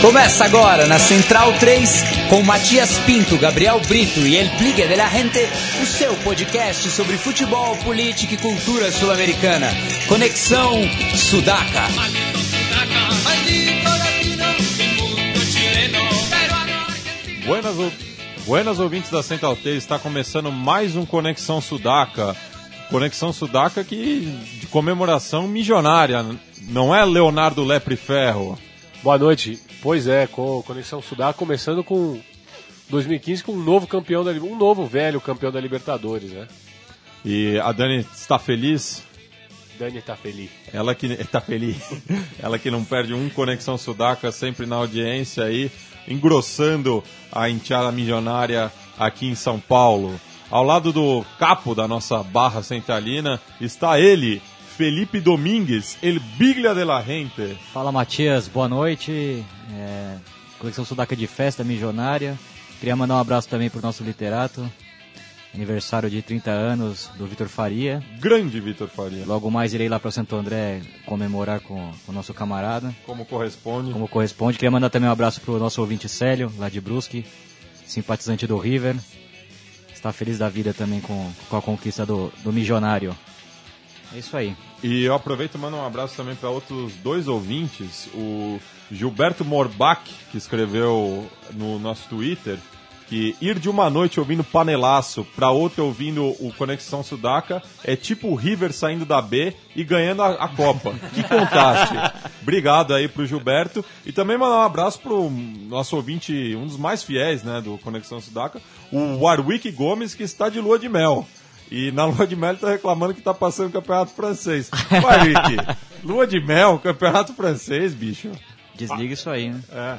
Começa agora na Central 3 com Matias Pinto, Gabriel Brito e El Pligue de la Gente, o seu podcast sobre futebol, política e cultura sul-americana. Conexão Sudaca. Buenas, buenas ouvintes da Central T, está começando mais um Conexão Sudaca. Conexão Sudaca que de comemoração milionária, não é Leonardo Lepre Ferro? Boa noite. Pois é, com Conexão Sudá começando com 2015 com um novo campeão da um novo velho campeão da Libertadores, né? E a Dani está feliz? Dani tá feliz. Ela que está feliz. Ela que não perde um Conexão Sudaca, sempre na audiência aí, engrossando a enteada milionária aqui em São Paulo. Ao lado do capo da nossa barra centralina está ele, Felipe Domingues, el Biglia de la Gente. Fala Matias, boa noite. É, coleção Sudaca de Festa Milionária. Queria mandar um abraço também pro nosso literato. Aniversário de 30 anos do Vitor Faria. Grande Vitor Faria. Logo mais irei lá para Santo André comemorar com com o nosso camarada, Como corresponde. como corresponde. Queria mandar também um abraço pro nosso ouvinte Célio, lá de Brusque, simpatizante do River. Está feliz da vida também com, com a conquista do, do milionário. É isso aí. E eu aproveito e mando um abraço também para outros dois ouvintes. O Gilberto Morbach, que escreveu no nosso Twitter que ir de uma noite ouvindo Panelaço para outra ouvindo o Conexão Sudaca é tipo o River saindo da B e ganhando a, a Copa. que contraste. Obrigado aí pro Gilberto. E também mandar um abraço pro nosso ouvinte, um dos mais fiéis né, do Conexão Sudaca, o Warwick Gomes, que está de lua de mel. E na lua de mel ele tá reclamando que tá passando o campeonato francês. Vai, Rick. Lua de mel, campeonato francês, bicho. Desliga isso aí, né? É.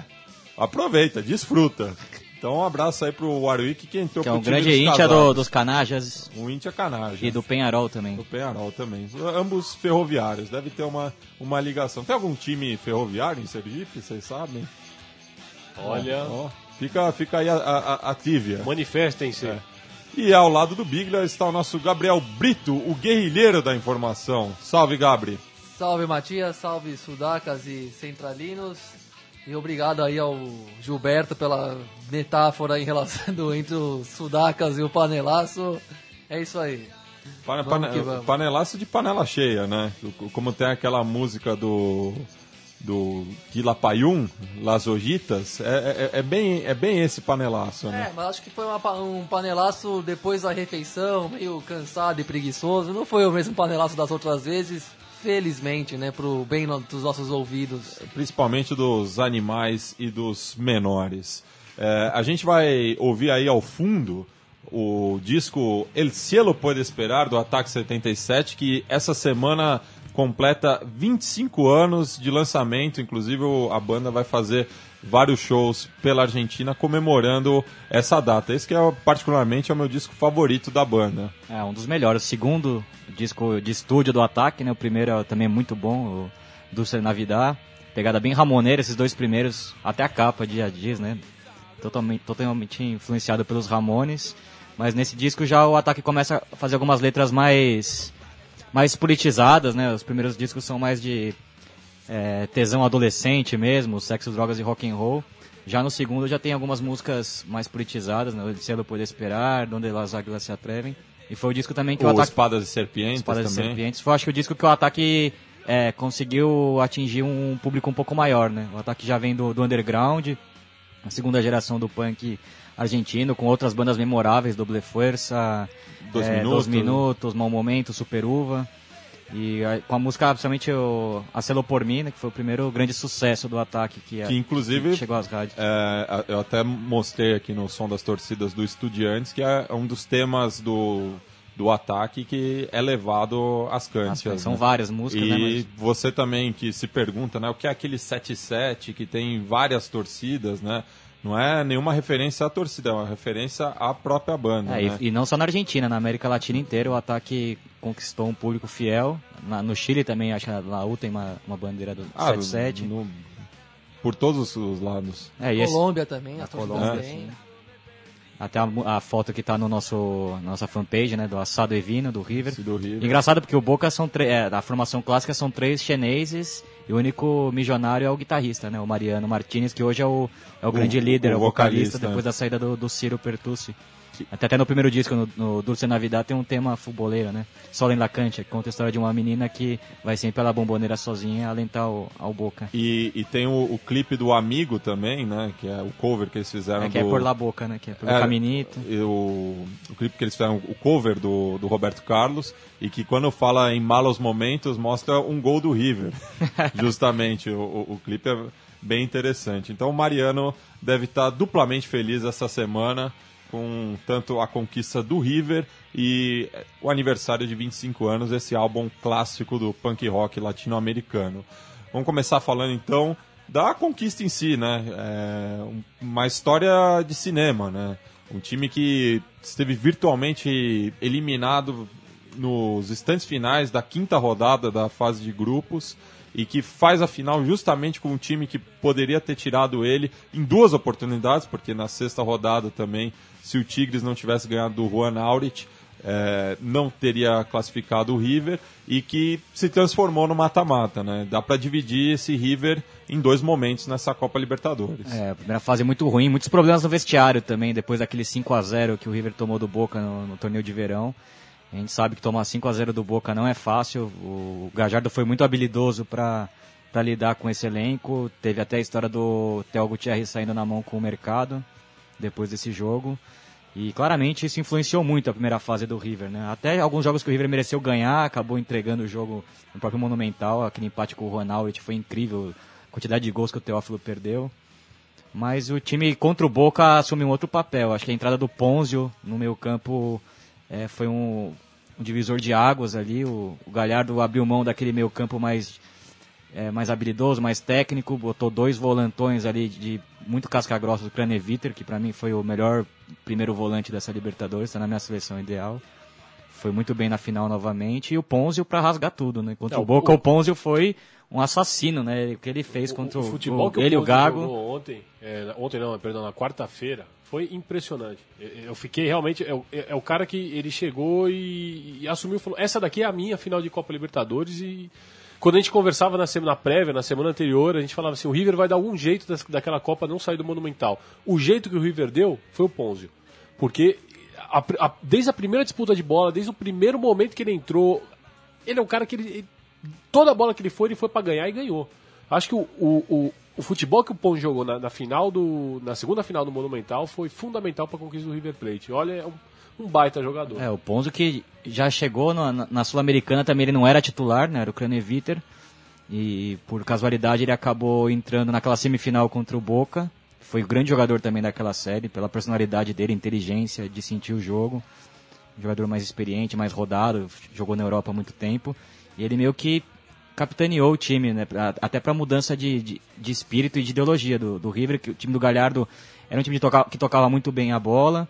Aproveita, desfruta. Então um abraço aí pro Warwick que entrou Que é pro um time grande dos íntia do- casados. dos Canajas Um íntia canagem. e do Penharol também. Do Penharol também. Ambos ferroviários. Deve ter uma, uma ligação. Tem algum time ferroviário em Sergipe, vocês sabem? Olha, Ó, fica, fica aí a, a, a tívia. manifestem-se. É. E ao lado do Biglia está o nosso Gabriel Brito, o guerrilheiro da informação. Salve, Gabri. Salve Matias, salve Sudacas e Centralinos. E obrigado aí ao Gilberto pela metáfora em relação do, entre os Sudacas e o Panelaço. É isso aí. Pane, pane- panelaço de panela cheia, né? Como tem aquela música do do Quilapayún, Las Ojitas, é, é, é bem, é bem esse panelaço, né? É, mas acho que foi uma um panelaço depois da refeição, meio cansado e preguiçoso. Não foi o mesmo panelaço das outras vezes, felizmente, né? Pro bem dos nossos ouvidos. principalmente dos animais e dos menores. É, a gente vai ouvir aí ao fundo o disco El Cielo Pode Esperar, do Ataque 77, que essa semana completa 25 anos de lançamento. Inclusive, a banda vai fazer vários shows pela Argentina comemorando essa data. Esse que é, particularmente, é o meu disco favorito da banda. É, um dos melhores. O segundo disco de estúdio do Ataque, né? O primeiro é também muito bom, o Dulce Navidad. Pegada bem ramoneira, esses dois primeiros, até a capa de diz, né? Totalmente, totalmente influenciado pelos Ramones. Mas nesse disco já o Ataque começa a fazer algumas letras mais, mais politizadas, né? Os primeiros discos são mais de é, tesão adolescente mesmo, sexo, drogas e rock and roll. Já no segundo já tem algumas músicas mais politizadas, né? O Cielo Pode Esperar, Donde las Águilas Se Atrevem. E foi o disco também que o, O Ataque... Espadas e Serpientes Espadas e também. Serpientes. Foi acho que o disco que o Ataque é, conseguiu atingir um público um pouco maior, né? O Ataque já vem do, do underground, a segunda geração do punk argentino, com outras bandas memoráveis, Doble Fuerza, Dois é, Minutos. Dois Minutos, Mau Momento, Super Uva. E a- com a música, principalmente o A Celo Por Mim, né, que foi o primeiro grande sucesso do Ataque que, Que, inclusive, que chegou às rádios. É, eu até mostrei aqui no Som das Torcidas do Estudiantes, que é um dos temas do, do ataque que é levado às cântigas. São né? várias músicas, E né? Mas... você também que se pergunta, né, o que é aquele 7-7 que tem várias torcidas, né? Não é nenhuma referência à torcida, é uma referência à própria banda, É, né? e, e não só na Argentina, na América Latina inteira o ataque conquistou um público fiel. Na- no Chile também, acho que a Laú tem uma, uma bandeira do Ah, 77. no- por todos os lados. É, e esse- Colômbia também, as torcidas Colômbia, têm. Até a, a foto que está no nosso nossa fanpage, né, do Assado Evino, do River. Do River. Engraçado porque o Boca são três, é, a formação clássica são três chineses e o único milionário é o guitarrista, né, o Mariano Martinez, que hoje é o, é o grande líder, o o vocalista, vocalista, depois da saída do, do Ciro Pertucci. Até, até no primeiro disco, no, no Dulce Navidad, tem um tema fuboleiro, né? Solen Lacante, que conta a história de uma menina que vai sempre pela bomboneira sozinha alentar o, ao Boca. E, e tem o, o clipe do Amigo também, né? Que é o cover que eles fizeram É, que é do... por La Boca, né? Que é pelo É, Caminito. o, o clipe que eles fizeram, o cover do, do Roberto Carlos, e que quando fala em malos momentos, mostra um gol do River. Justamente, o, o, o clipe é bem interessante. Então o Mariano deve estar duplamente feliz essa semana com tanto a conquista do River e o aniversário de 25 anos desse álbum clássico do punk rock latino-americano. Vamos começar falando então da conquista em si, né? É um- uma história de cinema, né? Um time que esteve virtualmente eliminado nos instantes finais da quinta rodada da fase de grupos e que faz a final justamente com um time que poderia ter tirado ele em duas oportunidades, porque na sexta rodada também, se o Tigres não tivesse ganhado do Juan Aurich, eh, não teria classificado o River e que se transformou no mata-mata, né? Dá para dividir esse River em dois momentos nessa Copa Libertadores. É, a primeira fase muito ruim, muitos problemas no vestiário também, depois daquele 5 a 0 que o River tomou do Boca no, no torneio de verão. A gente sabe que tomar 5 a 0 do Boca não é fácil. O Gajardo foi muito habilidoso para lidar com esse elenco. Teve até a história do Theo Gutierrez saindo na mão com o mercado depois desse jogo. E claramente isso influenciou muito a primeira fase do River, né? Até alguns jogos que o River mereceu ganhar, acabou entregando o jogo no próprio Monumental. Aquele empate com o Ronaldo foi incrível, a quantidade de gols que o Teófilo perdeu. Mas o time contra o Boca assumiu um outro papel. Acho que a entrada do Ponzio no meio campo é, foi um, um divisor de águas ali. O, o Galhardo abriu mão daquele meio campo mais, é, mais habilidoso, mais técnico. Botou dois volantões ali de muito casca-grossa do Craneviter, que para mim foi o melhor primeiro volante dessa Libertadores. Está na minha seleção ideal. Foi muito bem na final novamente. E o Ponzio para rasgar tudo, né? Contra É, o Boca, o- o Ponzio foi um assassino, né? O que ele fez contra o, futebol o- que ele e o Gago. ontem, é, ontem não, perdão, na quarta-feira, foi impressionante. Eu, fiquei realmente, é, o- é- é o cara que ele chegou e, e assumiu, falou, essa daqui é a minha final de Copa Libertadores e quando a gente conversava na semana prévia, na semana anterior, a gente falava assim, o River vai dar algum jeito das- daquela Copa não sair do Monumental. O jeito que o River deu foi o Ponzio. Porque a- a- desde a primeira disputa de bola, desde o primeiro momento que ele entrou, ele é um cara que ele, ele- toda bola que ele foi, ele foi para ganhar e ganhou. Acho que o, o, o, futebol que o Pon jogou na, na final do na segunda final do Monumental foi fundamental para a conquista do River Plate. Olha, é um, um baita jogador. É, o Ponzo que já chegou na, na- na Sul-Americana também, ele não era titular, né? Era o Craneviter. E por casualidade ele acabou entrando naquela semifinal contra o Boca. Foi o grande jogador também daquela série, pela personalidade dele, inteligência, de sentir o jogo. Jogador mais experiente, mais rodado, jogou na Europa há muito tempo. E ele meio que capitaneou o time, né? até para mudança de, de, de espírito e de ideologia do, do River, que o time do Galhardo era um time toca, que tocava muito bem a bola.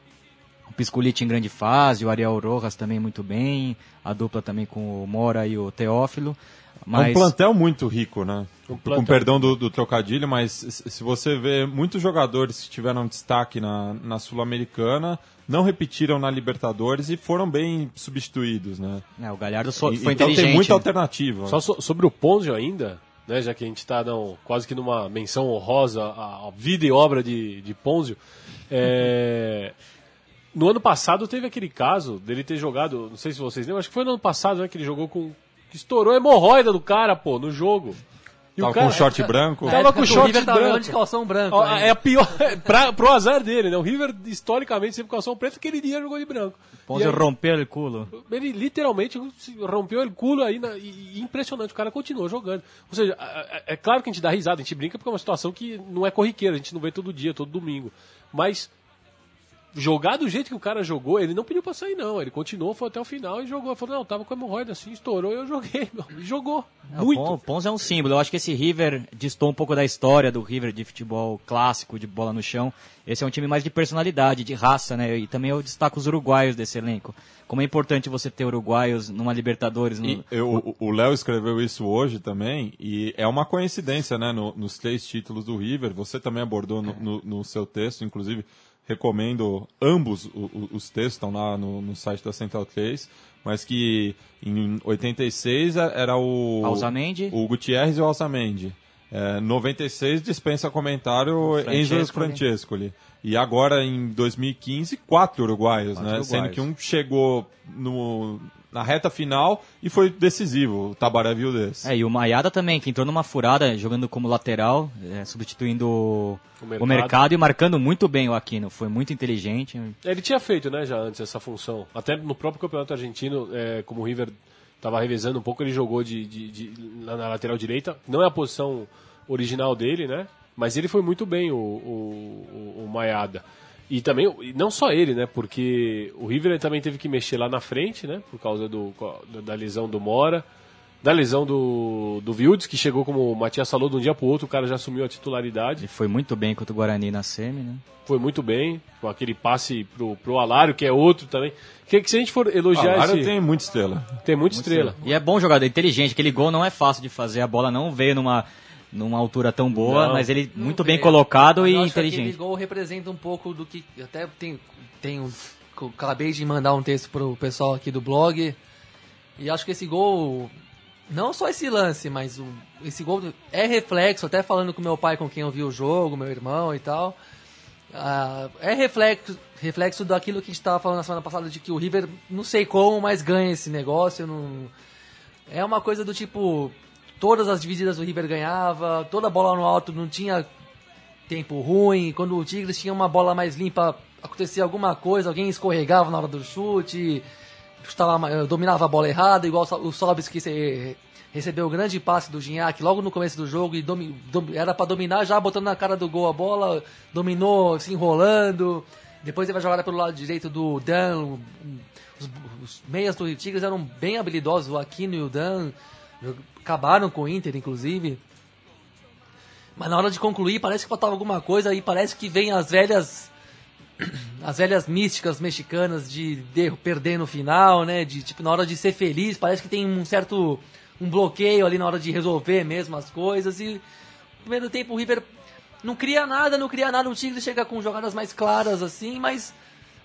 O Pisculite em grande fase, o Ariel Rojas também muito bem, a dupla também com o Mora e o Teófilo. É Mas um plantel muito rico, né? Com perdão do, do trocadilho, mas se se você vê muitos jogadores que tiveram destaque na, na Sul-Americana, não repetiram na Libertadores e foram bem substituídos, né? é, o Galhardo so- E- foi então inteligente. tem muita né? alternativa. Só so- sobre o Ponzio ainda, né, já que a gente está quase que numa menção honrosa à, à vida e obra de, de Ponzio, é, no ano passado teve aquele caso dele ter jogado, não sei se vocês lembram, acho que foi no ano passado né, que ele jogou com. Que estourou a hemorroida do cara, pô, no jogo. E Tava o cara, com short branco. Tava época com que o short River tava branco. jogando de calção branco. Ó, ainda. É a pior. pra, pro azar dele, né? O River, historicamente, sempre com calção preto, aquele dia jogou de branco. Ponzio E aí- rompeu o culo. ele literalmente rompeu o culo aí na- e, e impressionante, o cara continuou jogando. Ou seja, é, é- é claro que a gente dá risada, a gente brinca porque é uma situação que não é corriqueira, a gente não vê todo dia, todo domingo. Mas jogar do jeito que o cara jogou, ele não pediu pra sair, não. Ele continuou, foi até o final e jogou. Ele falou, não, tava com hemorroida assim, estourou e eu joguei, meu. E jogou. É, o Muito. O Ponzo é um símbolo. Eu acho que esse River distou um pouco da história do River de futebol clássico, de bola no chão. Esse é um time mais de personalidade, de raça, né? E também eu destaco os uruguaios desse elenco. Como é importante você ter uruguaios numa Libertadores. No... E eu- o Léo escreveu isso hoje também, e é uma coincidência, né? no- nos três títulos do River, você também abordou no, no- no seu texto, inclusive recomendo ambos os textos, estão lá no, no site da Central 3, mas que em 86 a- era o... Alzamendi. O Gutierrez e o Alzamendi. É, 96 dispensa comentário Enzo Francescoli. Francescoli. E agora, em 2015, quatro uruguaios, Quatro né? uruguaios. Sendo que um chegou no, na reta final e foi decisivo, o Tabaré viu desse. É, e o Maiada também, que entrou numa furada jogando como lateral, é, substituindo o, O o mercado. mercado. e marcando muito bem o Aquino. Foi muito inteligente. Ele tinha feito, né, já antes essa função. Até no próprio campeonato argentino, é, como o River estava revezando um pouco, ele jogou de, de- de- na, na lateral direita. Não é a posição original dele, né? Mas ele foi muito bem, o, o, o, Maiada. E também, não só ele, né? Porque o River também teve que mexer lá na frente, né? Por causa do, da lesão do Mora. Da lesão do, do Wildes, que chegou como o Matias falou, de um dia pro outro, o cara já assumiu a titularidade Ele foi muito bem contra o Guarani na semi, né? foi muito bem, com aquele passe pro, pro Alário, que é outro também. Que, que se a gente for elogiar Ah, esse... tem muita estrela. Tem muita estrela. E é bom jogador, inteligente. Aquele gol não é fácil de fazer. A bola não veio numa, numa altura tão boa, Não. mas ele muito bem veio. colocado e eu acho que Aquele inteligente. gol representa um pouco do que. Até tem, tem um, acabei de mandar um texto pro pessoal aqui do blog. E acho que esse gol. Não só esse lance, mas o, esse gol é reflexo, até falando com meu pai com quem eu vi o jogo, meu irmão e tal. ah, é reflexo, reflexo daquilo que a gente estava falando na semana passada, de que o River, não sei como, mas ganha esse negócio. Não... É uma coisa do tipo. Todas as divididas o River ganhava, toda bola no alto não tinha tempo ruim. Quando o Tigres tinha uma bola mais limpa, acontecia alguma coisa, alguém escorregava na hora do chute, chutava, eh, dominava a bola errada, igual o Sobis que recebeu o grande passe do Gignac logo no começo do jogo e domi- dom- era para dominar já botando na cara do gol a bola, dominou se enrolando. Depois ele vai jogar pelo lado direito do Dan. Os, os meias do Tigres eram bem habilidosos, o Aquino e o Dan. Acabaram com o Inter, inclusive. Mas na hora de concluir, parece que faltava alguma coisa e parece que vem as velhas as velhas místicas mexicanas de, de perder no final, né? De tipo na hora de ser feliz, parece que tem um certo um bloqueio ali na hora de resolver mesmo as coisas e no primeiro tempo o River não cria nada, não cria nada, o Tigre chega com jogadas mais claras assim, mas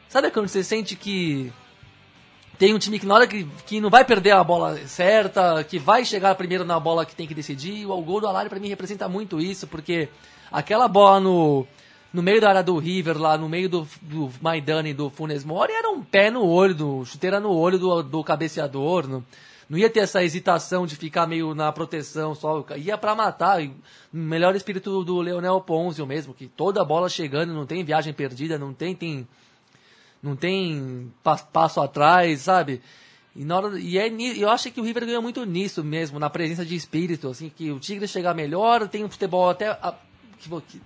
sabe quando você sente que tem um time que na hora que, que não vai perder a bola certa, que vai chegar primeiro na bola que tem que decidir. O gol do Alário pra mim representa muito isso, porque aquela bola no, no meio da área do River, lá no meio do, do Maidana e do Funes Mori, era um pé no olho, do, chuteira no olho do, do cabeceador. Não, não ia ter essa hesitação de ficar meio na proteção só, ia pra matar. Melhor espírito do Leonel Ponzio mesmo, que toda bola chegando, não tem viagem perdida, não tem, tem não tem pa- passo atrás, sabe? E, na hora, e é, eu acho que o River ganhou muito nisso mesmo, na presença de espírito, assim, que o Tigre chegar melhor, tem um futebol até a- que, que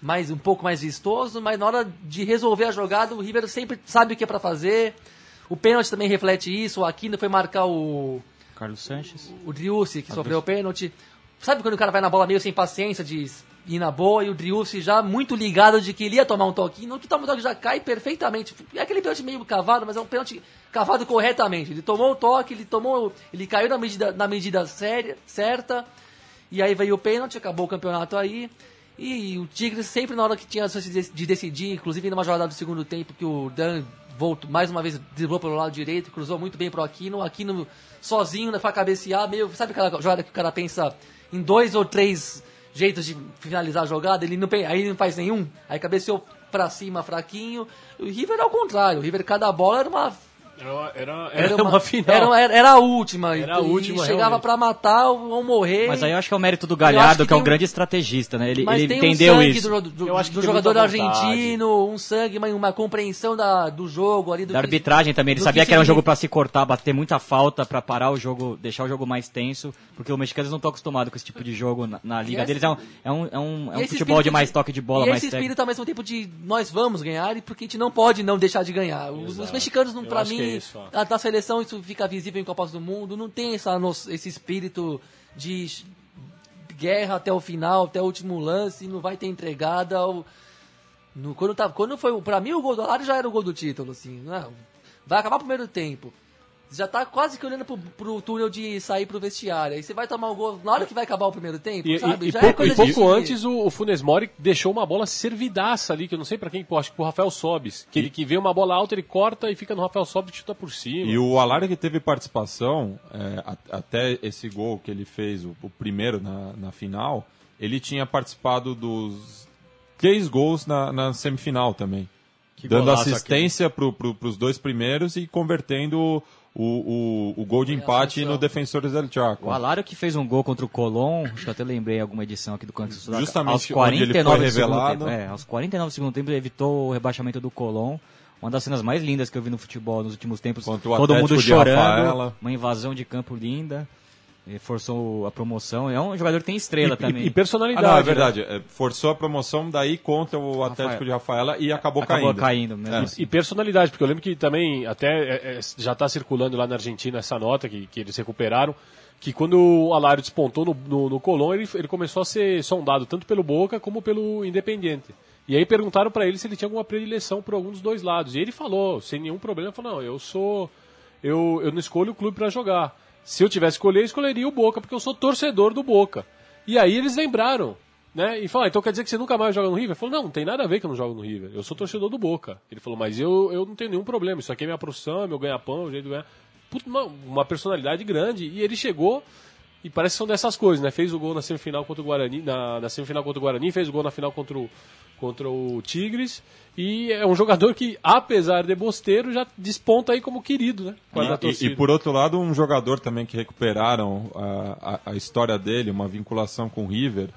mais um pouco mais vistoso, mas na hora de resolver a jogada, o River sempre sabe o que é pra fazer. O pênalti também reflete isso, o Aquino foi marcar o Carlos Sanches. o Driussi, que sofreu o pênalti. Sabe quando o cara vai na bola meio sem paciência de ir na boa e o Driussi já muito ligado de que ele ia tomar um toquinho, não que toma um toque já cai perfeitamente. É aquele pênalti meio cavado, mas é um pênalti cavado corretamente. Ele tomou o toque, ele tomou, ele caiu na medida, na medida séria, certa. E aí veio o pênalti, acabou o campeonato aí. E o Tigres sempre na hora que tinha a chance de de decidir, inclusive numa jogada do segundo tempo que o Dan voltou mais uma vez driblou pelo lado direito, cruzou muito bem pro Aquino, Aquino sozinho né, pra cabecear, meio, sabe aquela jogada que o cara pensa em dois ou três jeitos de finalizar a jogada, ele não, aí não faz nenhum, aí cabeceou pra cima fraquinho. O River ao contrário, o River cada bola era uma Era, era, era era uma, final. Era, era- era a última. Era a última, e chegava pra matar ou morrer. Mas aí eu acho que é o mérito do Galhardo, que que, é um grande estrategista, né? Ele, Mas ele tem entendeu um sangue isso. do, do, Eu acho que do jogador argentino, um sangue, uma, uma compreensão da, do jogo ali. Do Da que- arbitragem também, ele sabia que que era um jogo pra se cortar, bater muita falta, pra parar o jogo, deixar o jogo mais tenso, porque os mexicanos não estão acostumados com esse tipo de jogo na, na liga esse- deles. É um, é um, é um, é um futebol de mais toque de bola, e mais esse técnico. espírito ao mesmo tempo de nós vamos ganhar e porque a gente não pode não deixar de ganhar. Os, os mexicanos, que mim, isso, a, seleção isso fica visível em Copas do Mundo, não tem essa, esse espírito de guerra até o final, até o último lance, não vai ter entregada. ao- no, quando, tá, quando foi, pra mim o gol do Alário já era o gol do título, assim, não, vai acabar o primeiro tempo. Já tá quase que olhando pro, pro túnel de sair pro vestiário. Aí você vai tomar o gol na hora que vai acabar o primeiro tempo, E, sabe? e- e já pouco, é e pouco antes o, o Funes Mori deixou uma bola servidaça ali, que eu não sei pra quem, pô, acho que pro Rafael Sobis. Que ele que vê uma bola alta, ele corta e fica no Rafael Sobis e chuta por cima. E o Alário que teve participação, é, a- até esse gol que ele fez, o, o primeiro na, na final, ele tinha participado dos três gols na, na semifinal também. Que dando assistência para pro, os dois primeiros e convertendo o, o, o gol de empate no Defensores del Chaco. O Alário que fez um gol contra o Colón, acho que eu até lembrei em alguma edição aqui do Canto Sudaca. Justamente aos onde 49 ele foi revelado. tempo. É, aos 49 do segundo tempo ele evitou o rebaixamento do Colón. Uma das cenas mais lindas que eu vi no futebol nos últimos tempos. Todo mundo chorando, Rafaela. uma invasão de campo linda. Ele forçou a promoção. É um jogador que tem estrela E- também. e, e Ah, personalidade. não, é né? verdade. É, Forçou a promoção daí contra o Atlético Rafael. de Rafaela e acabou, Acabou caindo. caindo mesmo É. assim. E personalidade, porque eu lembro que também até é, é, já está circulando lá na Argentina essa nota que, que eles recuperaram, que quando o Alário despontou no, no, no Colón, ele, ele começou a ser sondado tanto pelo Boca como pelo Independiente. E aí perguntaram para ele se ele tinha alguma predileção por algum dos dois lados. E ele falou, sem nenhum problema, falou, não, eu sou... Eu, eu não escolho o clube para jogar. Se eu tivesse que escolher, eu escolheria o Boca, porque eu sou torcedor do Boca. E aí eles lembraram, né? E falaram, então quer dizer que você nunca mais joga no River? Ele falou, não, não tem nada a ver que eu não jogo no River. Eu sou torcedor do Boca. Ele falou, mas eu, eu não tenho nenhum problema. Isso aqui é minha profissão, é meu ganha-pão, o jeito de ganhar. Puta, uma, uma personalidade grande. E ele chegou e parece que são dessas coisas, né? Fez o gol na semifinal contra o Guarani, na, na semifinal contra o Guarani, fez o gol na final contra o, contra o Tigres. E é um jogador que, apesar de bosteiro, já desponta aí como querido, né? E- E, e por outro lado, um jogador também que recuperaram a, a, a história dele, uma vinculação com o River,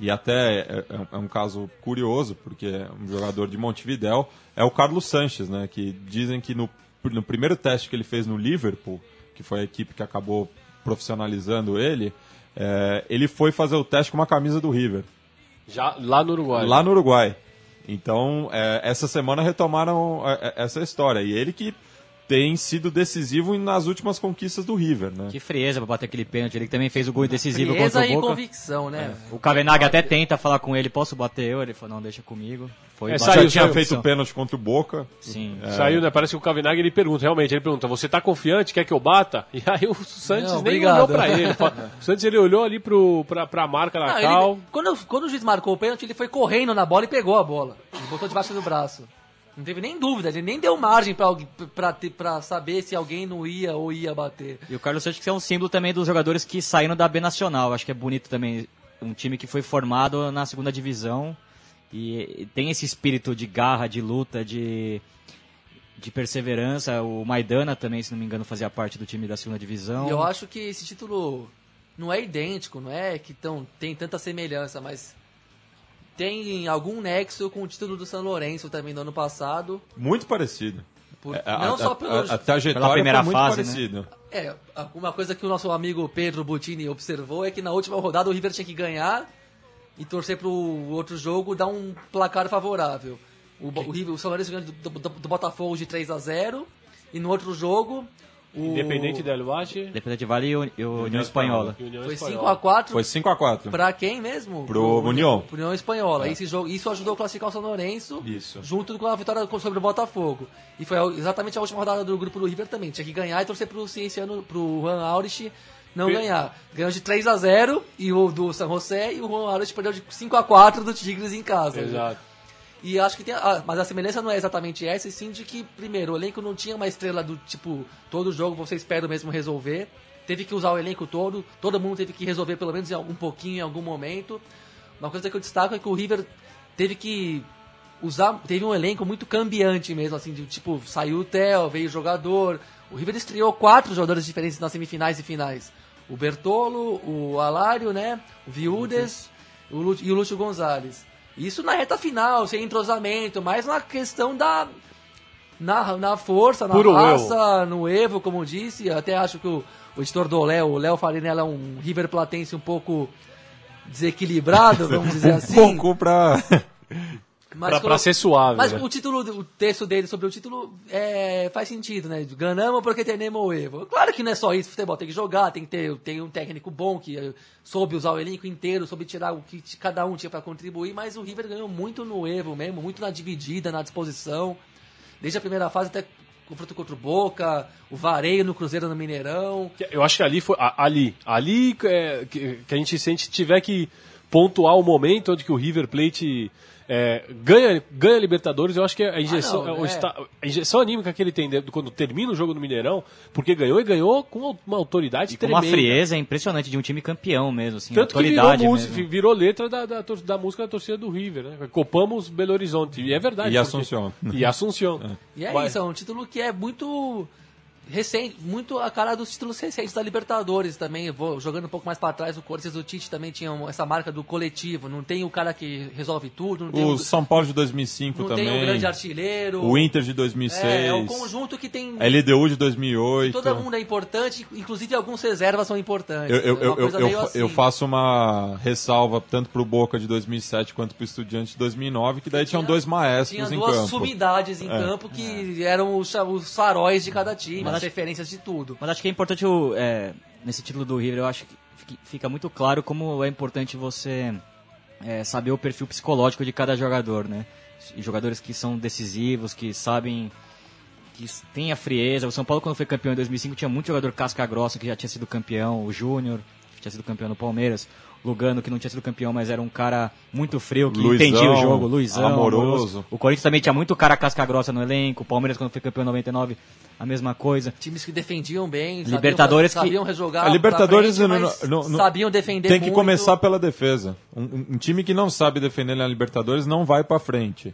e até é, é- é um caso curioso, porque é um jogador de Montevidéu, é o Carlos Sanches, né? Que dizem que no, no primeiro teste que ele fez no Liverpool, que foi a equipe que acabou profissionalizando ele, é, ele foi fazer o teste com uma camisa do River, Já lá no Uruguai. lá no Uruguai. Então, é, essa semana retomaram é, é, essa história. E ele que tem sido decisivo nas últimas conquistas do River, né? Que frieza pra bater aquele pênalti. Ele que também fez o gol decisivo Frieza contra e o Boca. convicção, né? O Kavenag até tenta falar com ele, posso bater eu? Ele falou, não, deixa comigo. Foi É, saiu, Já tinha saiu. feito o pênalti contra o Boca. Sim. Saiu, né? Parece que o Kavinag ele pergunta, realmente, ele pergunta, você tá confiante, quer que eu bata? E aí o Santos Não, nem olhou pra ele. O Santos ele olhou ali pro, pra, pra marca na Não, cal. ele- quando, quando o juiz marcou o pênalti, ele foi correndo na bola e pegou a bola. Ele botou debaixo do braço. Não teve nem dúvida, ele nem deu margem pra saber se alguém não ia ou ia bater. E o Carlos Santos que é um símbolo também dos jogadores que saíram da B Nacional. Acho que é bonito também. Um time que foi formado na segunda divisão e tem esse espírito de garra, de luta, de, de perseverança. O Maidana também, se não me engano, fazia parte do time da segunda divisão. E eu acho que esse título não é idêntico, não é que tão, tem tanta semelhança, mas tem algum nexo com o título do São Lourenço também do ano passado. Muito parecido. Por- É, a- não a, só pelo. a, a trajetória Pela primeira foi muito fase, né? parecida. É, uma coisa que o nosso amigo Pedro Butini observou é que na última rodada o River tinha que ganhar e torcer pro outro jogo dar um placar favorável. O, o, River, o São Lourenço ganhou do, do- do Botafogo de 3 a 0 e no outro jogo o Independente del Valle Independente Vale e o, e o União Espanhola. foi Espanhola. 5 a 4 Foi 5x4. Pra quem mesmo? Pro União. Pro União Espanhola. Esse jogo, isso ajudou a classificar o São Lourenço Isso. junto com a vitória sobre o Botafogo. E foi exatamente a última rodada do grupo do River também. Tinha que ganhar e torcer pro Cienciano, pro Juan Aurich não Pe- ganhar. Ganhou de 3 a 0 e o do San José e o Juan Aurich perdeu de 5 a 4 do Tigres em casa. Exato. E acho que tem. ah, mas a semelhança não é exatamente essa, e sim de que, primeiro, o elenco não tinha uma estrela do tipo, todo jogo você espera o mesmo resolver. Teve que usar o elenco todo, todo mundo teve que resolver pelo menos algum pouquinho, em algum momento. Uma coisa que eu destaco é que o River teve que usar. Teve um elenco muito cambiante mesmo, assim, de tipo, saiu o Theo, veio o jogador. O River estreou quatro jogadores diferentes nas semifinais e finais. O Bertolo, o Alário, né? O Viúdes o Lú- e o Lúcio Gonzalez. Isso na reta final, sem entrosamento, mas na questão da. Na, na força, na Puro raça, no Evo, como disse. Até acho que o, o editor do Léo, o Léo Farinella, é um River Platense um pouco desequilibrado, vamos dizer assim. Um pouco pra. Mas Pra, colo- pra ser suave. Mas né? o título, o texto dele sobre o título é, faz sentido, né? Ganhamos porque tenemos o Evo. Claro que não é só isso, futebol tem que jogar, tem que ter tem um técnico bom que eh, soube usar o elenco inteiro, soube tirar o que cada um tinha para contribuir, mas o River ganhou muito no Evo mesmo, muito na dividida, na disposição. Desde a primeira fase até confronto contra o Boca, o Vareio no Cruzeiro no Mineirão. Eu acho que ali foi. Ali. Ali é, que, que a gente, se a gente tiver que pontuar o momento onde que o River Plate é, ganha, ganha Libertadores, eu acho que a injeção, não, o é. esta- a injeção anímica que ele tem dentro- quando termina o jogo no Mineirão, porque ganhou e ganhou com uma autoridade E com tremenda. uma frieza impressionante de um time campeão mesmo, assim, Tanto que virou, autoridade música, mesmo. virou letra da, da, da música da torcida do River, né? Copamos Belo Horizonte. E é verdade. E porque- Assunção. E Assunção. E é Mas- isso, é um título que é muito recente, muito a cara dos títulos recentes da Libertadores também. Vou jogando um pouco mais para trás, o Corinthians e o Tite também tinham essa marca do coletivo. Não tem o cara que resolve tudo, não O o, São Paulo de 2005 não também. tem o grande artilheiro. O Inter de 2006. É, é um conjunto que tem. A LDU de 2008. Todo mundo é importante, inclusive alguns reservas são importantes. Eu, eu, é eu, eu, assim. eu faço uma ressalva tanto pro Boca de 2007 quanto pro Estudiante de 2009, que daí tinham dois Tinha maestros em duas campo. sumidades em É. campo que eram os, os faróis de cada time, Mas as referências de tudo. Mas acho que é importante, o, é, nesse título do River, eu acho que fica muito claro como é importante você é, saber o perfil psicológico de cada jogador, né? Jogadores que são decisivos, que sabem, que têm a frieza. O São Paulo, quando foi campeão em 2005, tinha muito jogador casca grossa que já tinha sido campeão. O Júnior, que tinha sido campeão no Palmeiras. Lugano, que não tinha sido campeão, mas era um cara muito frio, que Luizão, entendia o jogo. Luizão, amoroso. O Corinthians também tinha muito cara casca grossa no elenco. O Palmeiras, quando foi campeão em 99, a mesma coisa. Times que defendiam bem, Libertadores que- sabiam, sabiam rejogar. A Libertadores frente, não- não- não- sabiam defender Tem que muito. começar pela defesa. Um, um- time que não sabe defender na Libertadores não vai pra frente.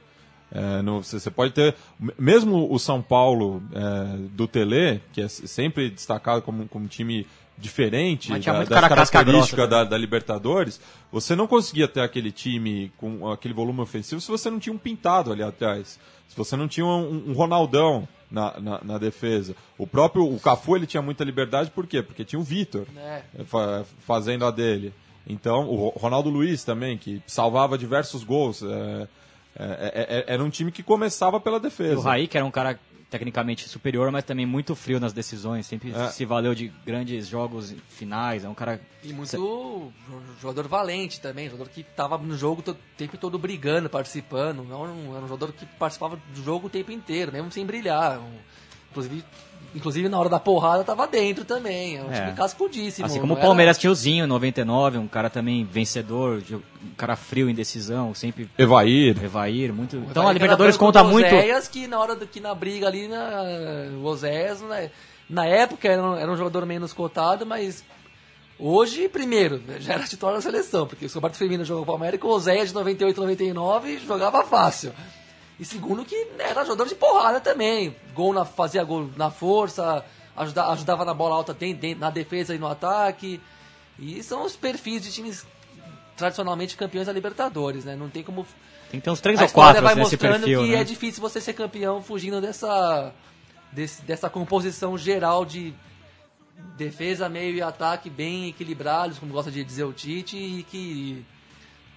É, no- você você pode ter. Mesmo o São Paulo é, do Tele, que é sempre destacado como, como um time diferente da, das características grossa, da, da Libertadores, você não conseguia ter aquele time com aquele volume ofensivo se você não tinha um pintado ali atrás. Se você não tinha um, um Ronaldão na, na, na defesa. O próprio o Cafu ele tinha muita liberdade, por quê? Porque tinha o Vitor É. fa- fazendo a dele. Então, o Ro- Ronaldo Luiz também, que salvava diversos gols. é, é, é, é, era um time que começava pela defesa. o Raí, que era um cara tecnicamente superior, mas também muito frio nas decisões, sempre É. se valeu de grandes jogos finais, é um cara... E muito jo- jogador valente também, jogador que estava no jogo o tempo todo brigando, participando. Não era um, era um jogador que participava do jogo o tempo inteiro, mesmo sem brilhar. Um- Inclusive, inclusive na hora da porrada tava dentro também. É um É. time cascudíssimo. Assim como o não era- Palmeiras tinha o Zinho em 99, um cara também vencedor, um cara frio em decisão, sempre Evair. Evair, muito... O Então Evair a Libertadores conta muito... Oséias, que na hora do, que na briga ali, na, o Oséias, né, na época era, um- era um jogador menos cotado, mas hoje, primeiro, já era titular da seleção, porque o Roberto Firmino jogou para o América, o Oséias de 98 99 jogava fácil. E segundo que era jogador de porrada também, gol na, fazia gol na força, ajuda- ajudava na bola alta na defesa e no ataque. E são os perfis de times tradicionalmente campeões da Libertadores, né? Não tem como Tem que ter uns três ou quatro vai assim, nesse mostrando perfil, que né? é difícil você ser campeão fugindo dessa desse- dessa composição geral de defesa, meio e ataque bem equilibrados, como gosta de dizer o Tite, e que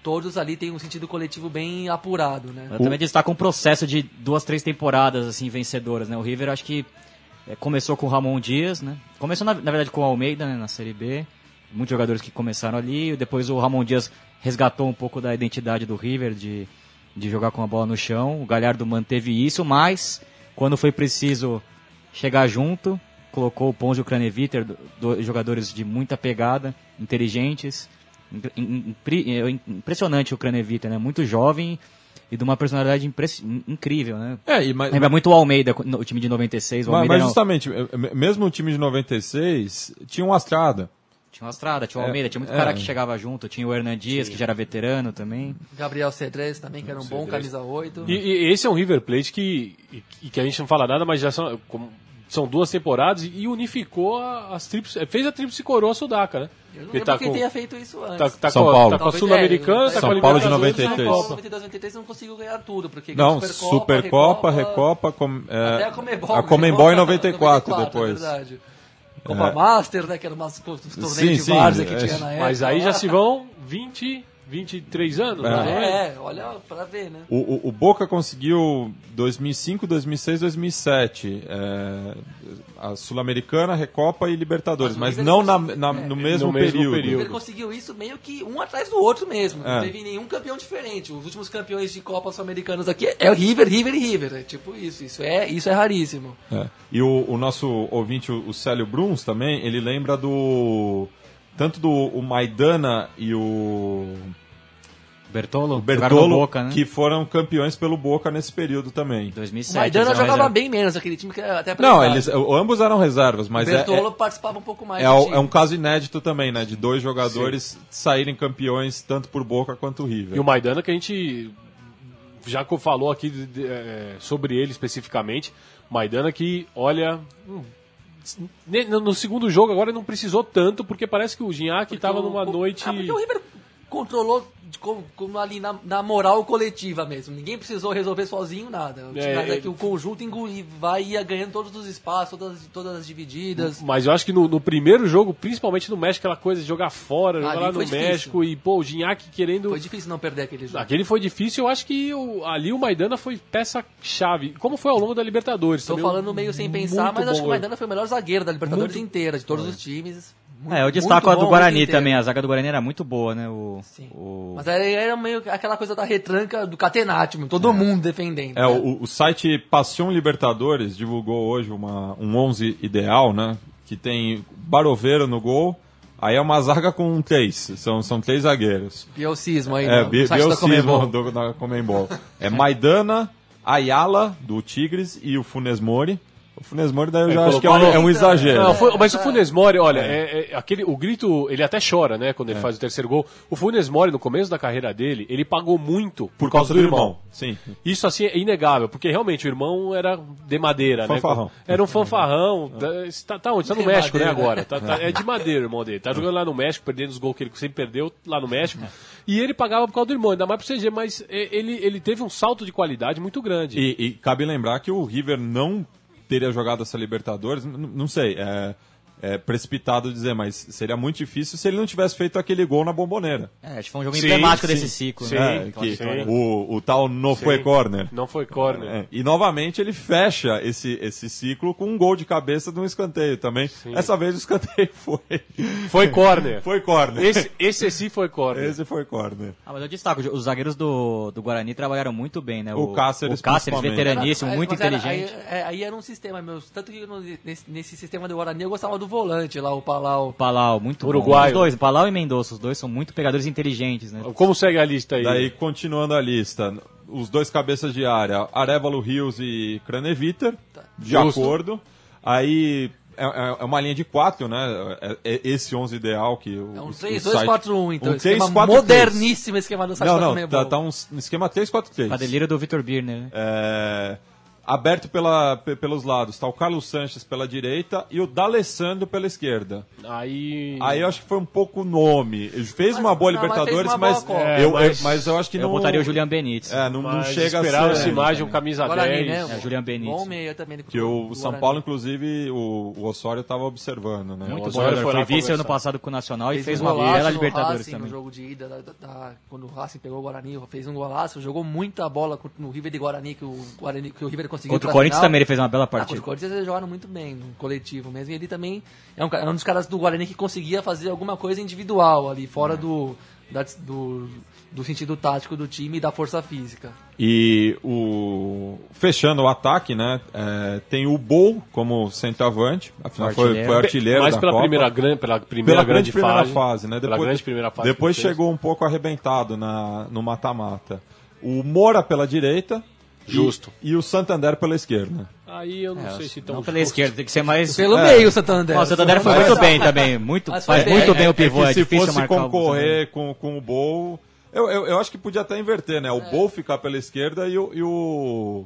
todos ali têm um sentido coletivo bem apurado, né? Eu também destaco um processo de duas, três temporadas assim vencedoras, né? O River acho que é, começou com o Ramon Dias, né? Começou na, na verdade com o Almeida né, na Série B, muitos jogadores que começaram ali. Depois o Ramon Dias resgatou um pouco da identidade do River de, de jogar com a bola no chão. O Galhardo manteve isso, mas quando foi preciso chegar junto, colocou o Ponzi e o Craneviter, do- dois jogadores de muita pegada, inteligentes. É Impressionante o Craneviter, né? Muito jovem e de uma personalidade impress- incrível, né? É, e, mas, Lembra muito o Almeida, o time de 96. O mas, Almeida mas não- justamente, eh, eh, mesmo o time de 96 tinha um Astrada. tinha o Astrada, tinha o É, Almeida, tinha muito é. cara que chegava junto, tinha o Hernan Dias, que já era veterano também. Gabriel Cedrez também, que era um bom camisa 8. E, e esse é um River Plate que, e- que a gente não fala nada, mas já são, como- são duas temporadas e unificou a- as tríplices. Fez a tríplice coroa sudaca, né? Eu não lembro tá quem com- tenha feito isso antes. Tá, tá São com, a- Paulo. tá com a Sul-Americana, é, tá com a São Paulo de Libertadores. 93. São Paulo 92, 93 não conseguiu ganhar tudo, porque Não, Supercopa, Recopa, com, é, Até a Comebol. a Comembol em Recopa, 94, depois. É verdade. Copa É. Master, né? Que era umas torneios de várzea que é. tinha na época. Mas aí já se vão 20, 23 anos, menos. É, olha pra ver, né? O, o, o Boca conseguiu 2005, 2006, 2007 é, a Sul-Americana, Recopa e Libertadores, Mas mas, não River na, na- é, no no mesmo, mesmo período. período. Ele conseguiu isso meio que um atrás do outro mesmo. Não É. teve nenhum campeão diferente. Os últimos campeões de Copa Sul-Americanas aqui é o River, River e River. É tipo isso. Isso é, isso é raríssimo. É. E o, o nosso ouvinte, o, o Célio Bruns, também, ele lembra do. Tanto do o Maidana e o, Bertolo, o Bertolo, Boca, né? que foram campeões pelo Boca nesse período também. 2007. o Maidana jogava reserva. bem menos, aquele time que até Não, eles, ambos eram reservas, mas o é, Bertolo é, participava um pouco mais é, é um caso inédito também, né? De dois jogadores saírem campeões tanto por Boca quanto River. E o Maidana que a gente já falou aqui de- de- é, sobre ele especificamente. Maidana que, olha. hum, no segundo jogo agora não precisou tanto, porque parece que o Gignac estava numa o- noite. Ah, porque o River controlou como, como ali na, na moral coletiva mesmo. Ninguém precisou resolver sozinho nada. O É, é- o conjunto engoli- vai ia ganhando todos os espaços, todas, todas as divididas. Mas eu acho que no, no primeiro jogo, principalmente no México, aquela coisa de jogar fora, jogar Ali lá no difícil. México e, pô, o Gignac querendo. Foi difícil não perder aquele jogo. Aquele foi difícil, eu acho que o- ali o Maidana foi peça-chave. Como foi ao longo da Libertadores. Estou falando meio sem pensar, mas acho que o Maidana foi o melhor zagueiro da Libertadores Muito- inteira, de todos os times. Muito- É, eu destaco a do bom, Guarani também. A zaga do Guarani era muito boa, né? O, Sim. o- Mas era, meio que aquela coisa da retranca do Catenaccio, todo mundo defendendo. É, né? o, o site Passion Libertadores divulgou hoje uma, um 11 ideal, né? Que tem Baroveiro no gol, aí é uma zaga com três, são, são três zagueiros. Bielcismo aí, É, no bi- do, da Comembol. É Maidana, Ayala, do Tigres, e o Funes Mori. O Funes Mori daí eu É, já acho que é um, é um exagero. Não, foi- É, mas o é. Funes Mori, olha, é- é aquele, o grito, ele até chora, né, quando ele faz o terceiro gol. O Funes Mori, no começo da carreira dele, ele pagou muito por, causa do irmão. Sim. Isso, assim, é inegável, porque realmente o irmão era de madeira, Fanfarrão. né? Era um fanfarrão. Tá, tá onde? Tá no De México, né, madeira. agora? Tá- tá- é de madeira o irmão dele. Tá jogando lá no México, perdendo os gols que ele sempre perdeu lá no México. E ele pagava por causa do irmão, ainda mais pro CG, mas é, ele, ele teve um salto de qualidade muito grande. E, e cabe lembrar que o River não teria jogado essa Libertadores, não sei, é, é precipitado dizer, mas seria muito difícil se ele não tivesse feito aquele gol na bomboneira. É, acho que foi um jogo Sim, emblemático sim, desse ciclo. sim. né? É, Aquela que vitória. o, o tal não foi Sim. corner. Não foi corner. É, e novamente ele fecha esse, esse ciclo com um gol de cabeça de um escanteio também. Essa vez o escanteio foi. Foi corner. Foi corner. Esse, esse sim foi corner. Esse foi corner. Ah, mas eu destaco, os zagueiros do, do Guarani trabalharam muito bem, né? O Cáceres, o Cáceres veteraníssimo, Era- muito era- inteligente. aí, é, aí era um sistema, meu. Tanto que no- nesse, nesse sistema do Guarani eu gostava do volante lá, o Palau. Palau, muito Uruguaio. bom. Os dois, Palau e Mendonça, os dois são muito pegadores inteligentes, né? Como segue a lista aí? Daí, continuando a lista, os dois cabeças de área, Arevalo Rios e Craneviter, de Justo. acordo. Aí é, é- é uma linha de quatro, né? É, é esse 11 ideal que o, É um o 3-2-4-1, então. Um esquema 3-4-3. moderníssimo esquema do site Não, não, tá, tá um um esquema 3-4-3. A delírio do Vitor Birner, né? É, aberto pela, pe- pelos lados, está o Carlos Sanches pela direita e o D'Alessandro pela esquerda. Aí. Aí eu acho que foi um pouco nome. Ele fez Mas- uma boa não, mas fez Libertadores, uma mas, boa Copa. eu, É, mas- eu- mas eu acho que Eu não. botaria o Julian Benítez. É, não, não Mas chega a esperava-se ser. mais de um camisa Guarani, 10. né? É, Julian Benítez. Bom meia também. Que o São. Paulo, inclusive, o, o Osório estava observando, né? Muito bom. foi foi vice ano passado com o Nacional e Fez, fez um uma bela Libertadores Racing, também. No jogo de ida, da- da- quando o Racing pegou o Guarani, fez um golaço, jogou muita bola no River de Guarani, que o, Guarani, que o River conseguiu Contra o Corinthians final. também ele fez uma bela Ah, contra partida. o Corinthians eles jogaram muito bem, no coletivo mesmo. E ele também é um, é um dos caras do Guarani que conseguia fazer alguma coisa individual ali, fora do, da- do, do sentido tático do time e da força física. E o fechando o ataque, né? é, tem o Bol como centroavante, afinal foi, Artilheiro. foi artilheiro Mas da pela Copa. primeira, gran, pela primeira pela grande grande primeira fase. fase, né? Pela Depois, grande primeira fase. depois fez. chegou um pouco arrebentado na, no mata-mata. O Moura pela direita. E- Justo. E, o Santander pela esquerda. Aí eu não É, sei se tão não pela justo. esquerda, tem que ser mais... Pelo É. meio, o Santander. Ó, o Santander foi muito bem também, muito, faz muito bem É o pivô, é, se difícil fosse concorrer com, com o Bol. Eu, eu, eu acho que podia até inverter, né? O É. Bol ficar pela esquerda e o, e o,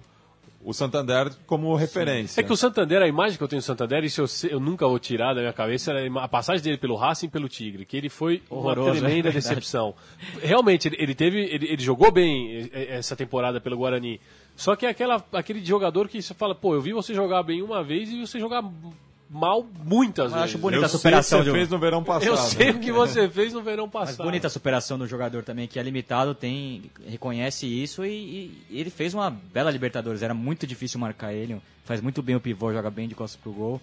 o Santander como referência. É que o Santander, a imagem que eu tenho do Santander, isso eu, eu nunca vou tirar da minha cabeça, era a passagem dele pelo Racing e pelo Tigre, que ele foi Horroroso, uma tremenda é decepção. Realmente, ele, ele teve, ele, ele jogou bem essa temporada pelo Guarani. Só que é aquela, aquele jogador que você fala, pô, eu vi você jogar bem uma vez e você jogar mal muitas Eu vezes. acho bonita Eu a sei o que superação você de fez no verão passado. Eu sei o que você fez no verão Mas passado. bonita a superação do jogador também, que é limitado, tem reconhece isso e, e ele fez uma bela Libertadores. Era muito difícil marcar ele, faz muito bem o pivô, joga bem de costas pro gol.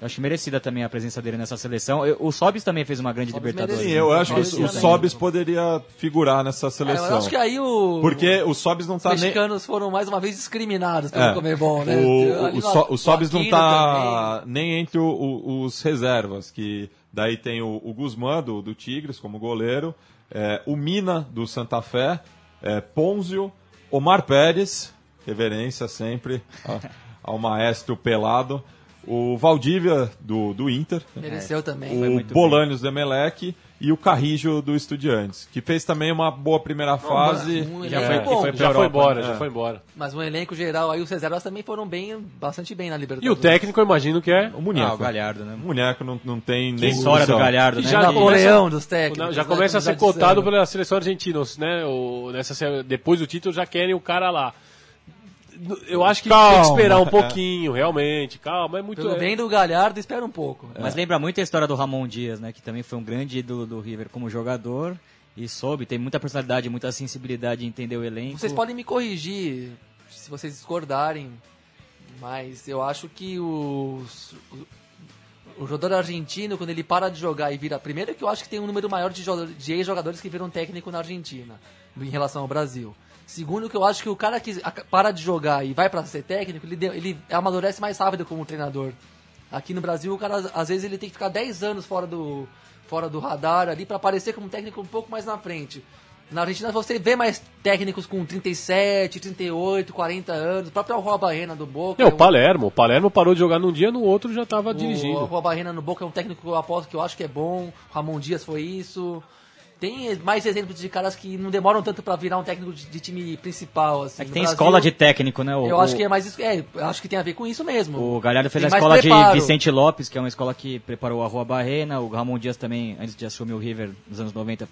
Eu acho merecida também a presença dele nessa seleção. Eu- o Sobis também fez uma grande Sobis Libertadores. Sim, eu acho que o também. Sobis poderia figurar nessa É, seleção. eu acho que aí o... Porque o Sobis não os tá nem. mexicanos foram mais uma vez discriminados pelo É. Comebol, né? O, o, So- o Sobis não tá nem entre o- o- os reservas, que daí tem o, o Guzmán do, do Tigres como goleiro, é, o Mina do Santa Fé, é, Ponzio, Omar Pérez, reverência sempre a- ao maestro pelado, o Valdívia do, do Inter, também. Mereceu também. Foi o muito Bolânios do Emelec e o Carrijo do Estudiantes, que fez também uma boa primeira fase. um já foi- É, bom, foi pra já foi embora, né? já foi embora. mas um elenco geral aí, os reservas também foram bem, bastante bem na E Libertadores. o técnico, eu imagino que é. O Muneco. Ah, o Galhardo, né? O Muneco não, não tem Que nem história do. Galhardo, né? já O Que- Napoleão dos técnicos. Não, já né, começa a como ser já cotado pela seleção argentina, né? O, nessa, depois do título já querem o cara lá. Eu acho que tem Calma. que esperar um pouquinho, realmente. Calma, é muito. Pelo é- bem do Galhardo, espera um pouco. Mas lembra muito a história do Ramon Dias, né? Que também foi um grande ídolo do River como jogador e soube, tem muita personalidade, muita sensibilidade em entender o elenco. Vocês podem me corrigir se vocês discordarem, mas eu acho que os, o, o jogador argentino, quando ele para de jogar e vira. Primeiro, que eu acho que tem um número maior de, de ex-jogadores que viram técnico na Argentina em relação ao Brasil. Segundo, que eu acho que o cara que para de jogar e vai para ser técnico, ele, ele amadurece mais rápido como treinador. Aqui no Brasil, o cara, às vezes, ele tem que ficar 10 anos fora do, fora do radar ali para aparecer como técnico um pouco mais na frente. Na Argentina você vê mais técnicos com 37, 38, 40 anos. O próprio Rua Barrena do Boca. É, o Palermo. O Palermo parou de jogar num dia, no outro já estava O dirigindo. Rua Barrena no Boca é um técnico que eu aposto que eu acho que é bom. Ramon Dias foi isso. Tem mais exemplos de caras que não demoram tanto para virar um técnico de, de time principal. Assim. É que tem Brasil, escola de técnico, né? O, Eu acho que é mais isso. É, eu acho que tem a ver com isso mesmo. O Galhardo fez Tem a escola preparo. de Vicente Lopes, que é uma escola que preparou a Rua Barrena. O Ramon Dias também, antes de assumir o River nos anos 90,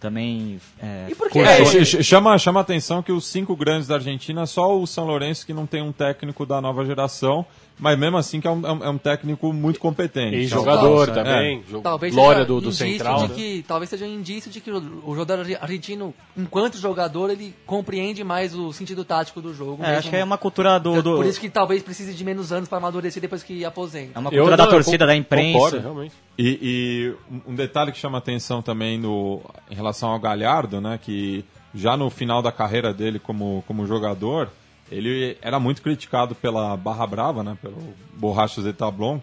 também. É, E por que- É, É, ch- ch- chama, chama a atenção que os cinco grandes da Argentina, só o São Lourenço que não tem um técnico da nova geração, mas mesmo assim que é um, é um- é técnico muito competente. E É um- jogador É. também. jo- Talvez Glória seja do, do indício Central. de né? que, talvez seja um indício de que o, jogador arge- argentino, enquanto jogador, ele compreende mais o sentido tático do jogo. É, acho que é uma cultura do. do- Por isso que talvez precise de menos anos para amadurecer depois que aposenta. É uma Eu cultura da não, eu torcida, da imprensa. Concordo, realmente. E, e um- um detalhe que chama atenção também no, em relação ao Galhardo, né, que já no final da carreira dele como, como jogador, ele era muito criticado pela Barra Brava, né, pelo Borrachos de Tablon,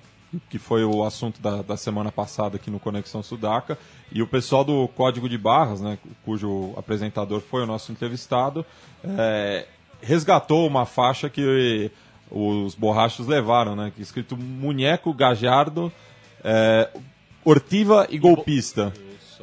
que foi o assunto da, da semana passada aqui no Conexão Sudaca, e o pessoal do Código de Barras, né, cujo apresentador foi o nosso entrevistado, é, resgatou uma faixa que os borrachos levaram, né, que é escrito Munheco Gajardo é, Ortiva e golpista.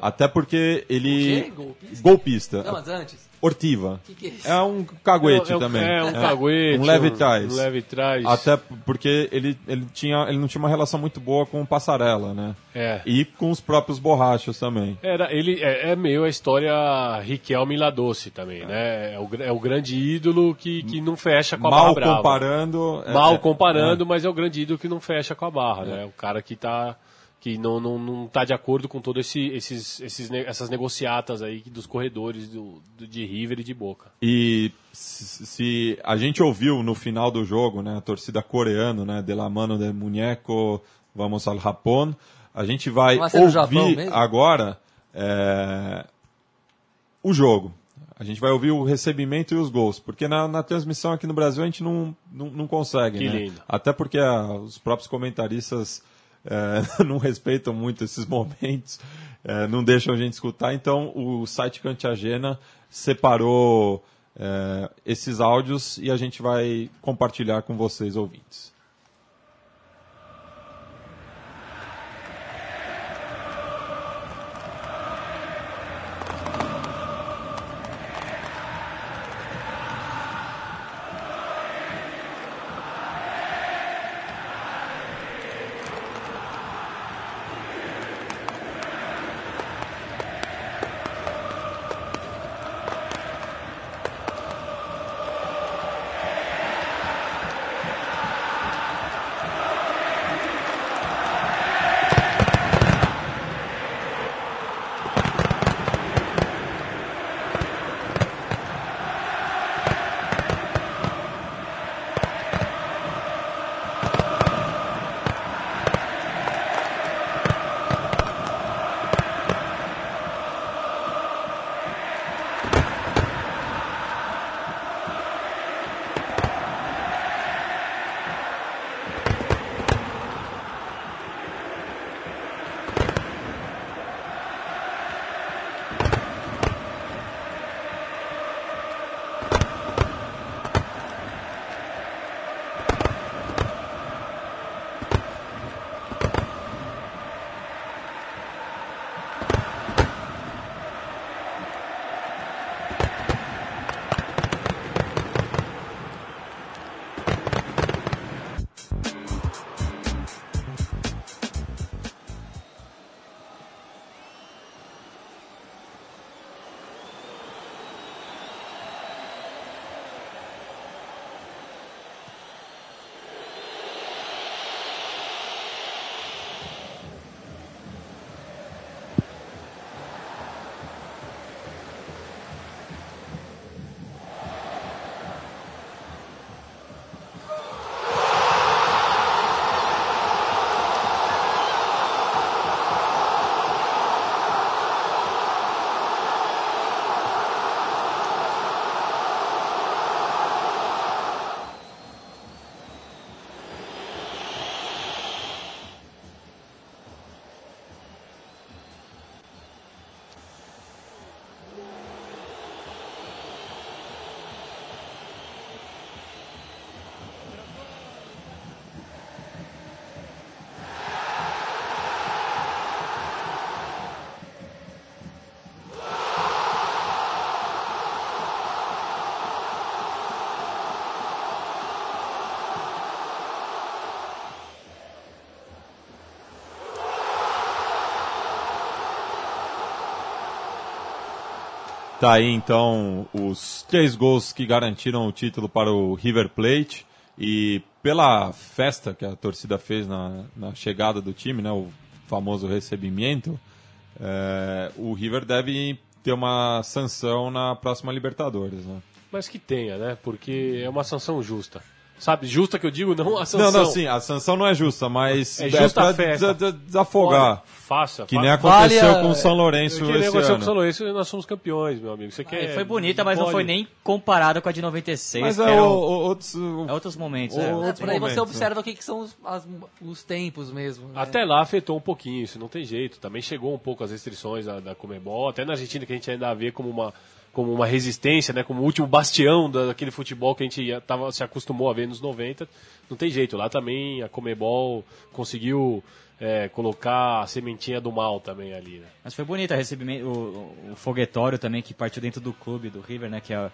Até porque ele. O quê? Golpista? Golpista. Não, mas antes. Ortiva. O que, que é isso? É um caguete é, um- também. É, um caguete. Um leve trás. Um. Até porque ele, ele, tinha, ele não tinha uma relação muito boa com o Passarela, né? É. E com os próprios borrachos também. Era, ele é, é meio a história Riquelme Ladoce também, né? É o, é o grande ídolo que, que não fecha com a Mal Barra Brava. comparando. é- Mal é- comparando, mas é o grande ídolo que não fecha com a Barra, né? O cara que tá que não, não, não tá de acordo com todas esse, esses, esses, essas negociatas aí dos corredores do, do- de River e de Boca. E se, se a gente ouviu no final do jogo, né, a torcida coreana, né, de la mano del muñeco, vamos al Japón, a gente vai ouvir agora é, o jogo. A gente vai ouvir o recebimento e os gols, porque na, na transmissão aqui no Brasil a gente não, não, não consegue, Que né? lindo. Até porque ah, os próprios comentaristas é, não respeitam muito esses momentos, é, não deixam a gente escutar. Então o site Cantiagena separou é, esses áudios e a gente vai compartilhar com vocês, ouvintes. Tá aí então os três gols que garantiram o título para o River Plate e pela festa que a torcida fez na, na chegada do time, né, o famoso recebimento, é, o River deve ter uma sanção na próxima Libertadores, né? Mas que tenha, né? Porque é uma sanção justa. Sabe, justa que eu digo, não a sanção. Não, não, sim, a sanção não é justa, mas É justa pra a festa. desafogar. Olha, faça. Que nem aconteceu Vale a- com o São Lourenço Que nem esse aconteceu com o ano. São Lourenço, nós somos campeões, meu amigo. Você quer, É, foi bonita, mas não pode- foi nem comparada com a de 96. Mas é, era o, o- o- outros... é outros momentos. o- é. É, outros por aí você observa o que, que são os, as- os tempos mesmo. né? Até lá afetou um pouquinho, isso não tem jeito. Também chegou um pouco as restrições da, da Comebol, até na Argentina que a gente ainda vê como uma, como uma resistência, né, como o último bastião da- daquele futebol que a gente tava, se acostumou a ver nos 90. Não tem jeito, lá também a Comebol conseguiu é, colocar a sementinha do mal também ali. Né? Mas foi bonito o recebimento, o, o foguetório também que partiu dentro do clube do River, né? Que é,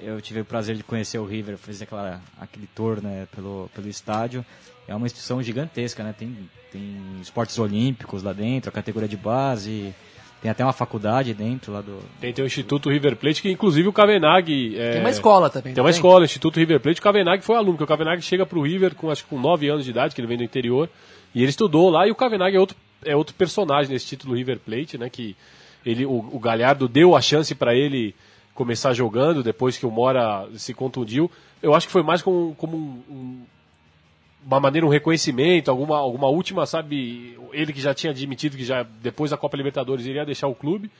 eu tive o prazer de conhecer o River, fazer aquela, aquele tour né, pelo, pelo estádio. É uma instituição gigantesca, né? Tem, tem esportes olímpicos lá dentro, a categoria de base, tem até uma faculdade dentro lá do. Tem, tem o Instituto River Plate, que inclusive o Kavenag... é, Tem uma escola também. Tem uma não escola, Instituto River Plate. O Kavenag foi aluno, porque o Kavenag chega pro River com acho que com 9 anos de idade, que ele vem do interior, e ele estudou lá, e o Kavenag é outro, é outro personagem nesse título River Plate, né? Que ele, o, o Galhardo deu a chance para ele começar jogando depois que o Mora se contundiu. Eu acho que foi mais como, como um- um- uma maneira, um reconhecimento, alguma, alguma última, sabe? Ele que já tinha admitido que já depois da Copa Libertadores iria deixar o clube.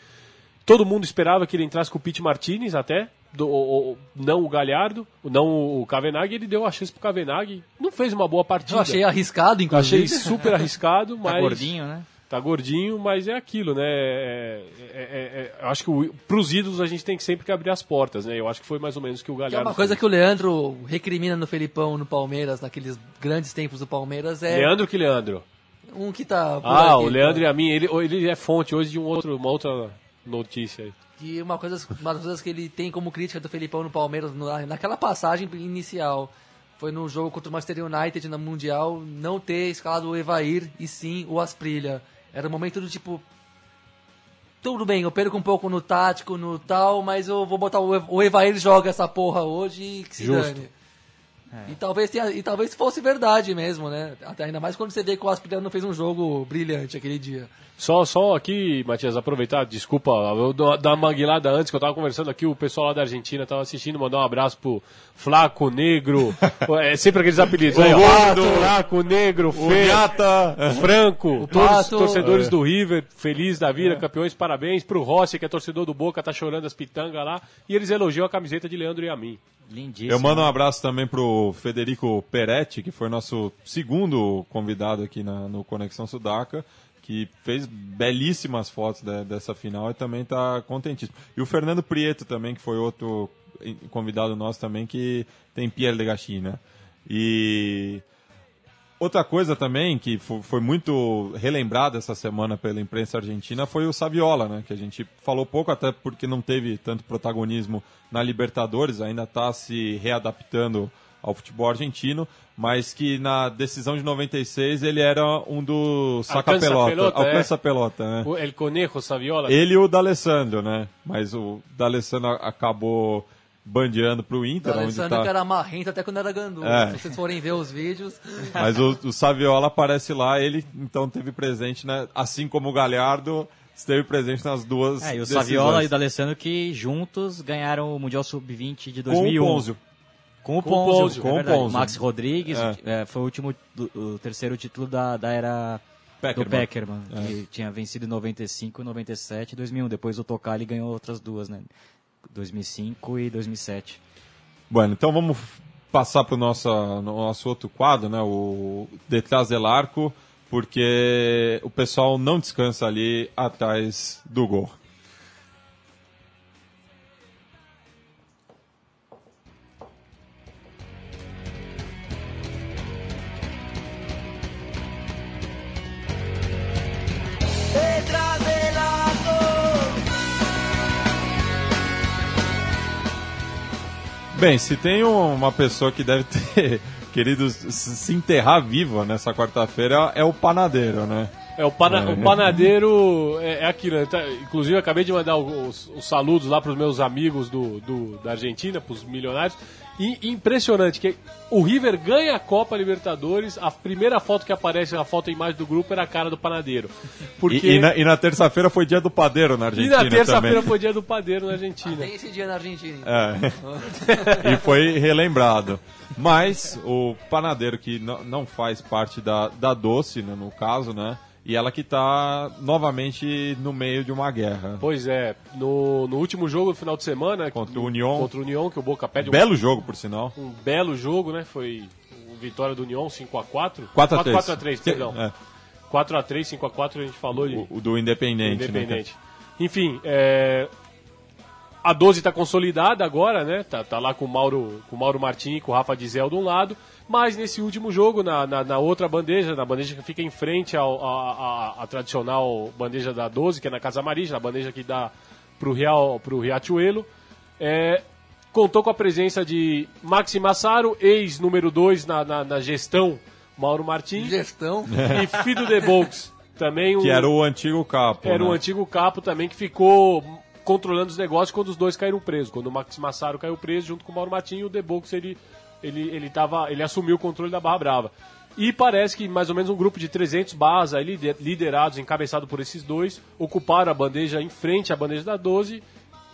Todo mundo esperava que ele entrasse com o Pete Martinez até, do- o- o- não o Galhardo, não o Kavenag, ele deu a chance pro Kavenag, não fez uma boa partida. Eu achei arriscado, inclusive. Achei super arriscado, mas Tá gordinho, né? Tá gordinho, mas é aquilo, né? É, é- é- é- eu acho que o, pros ídolos a gente tem que sempre que abrir as portas, né? Eu acho que foi mais ou menos que o Que é Galhardo uma coisa fez. que o Leandro recrimina no Felipão, no Palmeiras, naqueles grandes tempos do Palmeiras, é Leandro que Leandro? um que tá. Ah, aqui, o Leandro tá? e a mim, ele, ele é fonte hoje de um outro, uma outra notícia aí. Que uma, coisa, uma das coisas que ele tem como crítica do Felipão no Palmeiras, na- naquela passagem inicial, foi no jogo contra o Manchester United na Mundial, não ter escalado o Evair e sim o Asprilha. Era um momento do tipo. Tudo bem, eu perco um pouco no tático, no tal, mas eu vou botar o, Ev- o Evair joga essa porra hoje e que se Justo. dane. E talvez tenha, e talvez fosse verdade mesmo, né? Até ainda mais quando você vê que o Asprilha não fez um jogo brilhante aquele dia. Só, só aqui, Matias, aproveitar, desculpa, eu dou- dar uma manguilada antes, que eu tava conversando aqui, o pessoal lá da Argentina tava assistindo, mandar um abraço pro Flaco, Negro, é sempre aqueles apelidos aí, ó. Gordo. Flaco, Negro, O Feio. Franco, todos os Pato. torcedores É. do River, feliz da vida, campeões, parabéns. Pro Rossi, que é torcedor do Boca, tá chorando as pitangas lá. E eles elogiam a camiseta de Leandro e a mim. Lindíssimo. Eu mando um abraço também pro Federico Peretti, que foi nosso segundo convidado aqui na, no Conexão Sudaca, que fez belíssimas fotos de- dessa final e também está contentíssimo. E o Fernando Prieto também, que foi outro convidado nosso também, que tem Pierre de Gachi, né? E outra coisa também que fo- foi muito relembrada essa semana pela imprensa argentina foi o Saviola, né? Que a gente falou pouco, até porque não teve tanto protagonismo na Libertadores, ainda está se readaptando ao futebol argentino, mas que na decisão de 96 ele era um dos Alcança saca-pelota. pelota, é. Alcança-pelota, né? O El Conejo Saviola. Ele e o D'Alessandro, né? Mas o D'Alessandro acabou bandeando pro Inter, O onde Alessandro tá... que era marrento até quando era gandulo. É. Se vocês forem ver os vídeos. Mas o, o Saviola aparece lá, ele então teve presente, né? Assim como o Galhardo esteve presente nas duas. É, e o decisões. Saviola e o D'Alessandro que juntos ganharam o Mundial Sub-20 de com 2001. o Ponzio. Com o Com Ponzio. Ponzio, é com o. Ponzio. Max Rodrigues É. é, foi o último, o terceiro título da, da era Peckerman. do Peckerman, que tinha vencido em 95, 97 e 2001. Depois o Tocali ganhou outras duas, né? 2005 e 2007. Bueno, então vamos passar para o nosso, no nosso outro quadro, né? O Detrás del Arco, porque o pessoal não descansa ali atrás do gol. Bem, se tem uma pessoa que deve ter querido se enterrar viva nessa quarta-feira é o panadeiro, né? É, o, pana, o panadeiro é, é aquilo. né? Tá- inclusive, eu acabei de mandar os, os saludos lá para os meus amigos do, do- da Argentina, para os milionários. E impressionante que o River ganha a Copa Libertadores. A primeira foto que aparece, a foto a imagem do grupo, era a cara do panadeiro. Porque... E, e na, e na terça-feira foi dia do padeiro na E Argentina na terça-feira foi dia do padeiro na Argentina. Tem esse dia na Argentina. então. É. e foi relembrado. Mas o panadeiro que não, não faz parte da, da doce, né, no caso, né? E ela que tá novamente no meio de uma guerra. Pois é, no, no último jogo do final de semana Contra o Union. contra o Union, que o Boca pede um, Belo jogo, por sinal. um belo jogo, né? Foi vitória do Union 5x4. 4x3. 4x3, perdão. É, 4x3, 5x4 a gente falou de o, o do Independente. né, Independente. Enfim, é, a 12 está consolidada agora, né? Tá, tá lá com o Mauro, com o Mauro Martins e com o Rafa Dizel de um lado. Mas nesse último jogo, na, na, na outra bandeja, na bandeja que fica em frente ao, a, a- a tradicional bandeja da 12, que é na Casa Marija, a bandeja que dá pro, Real, pro Riachuelo, é, contou com a presença de Maxi Massaro, ex-número 2 na, na, na gestão Mauro Martins, Gestão. e Fido de Bolks, também um, Que era o antigo capo. era né? o antigo capo também que ficou controlando os negócios quando os dois caíram presos. Quando o Max Massaro caiu preso junto com o Mauro Matinho, o The ele, ele, ele, ele assumiu o controle da Barra Brava. E parece que mais ou menos um grupo de 300 barras liderados, encabeçado por esses dois, ocuparam a bandeja em frente à bandeja da 12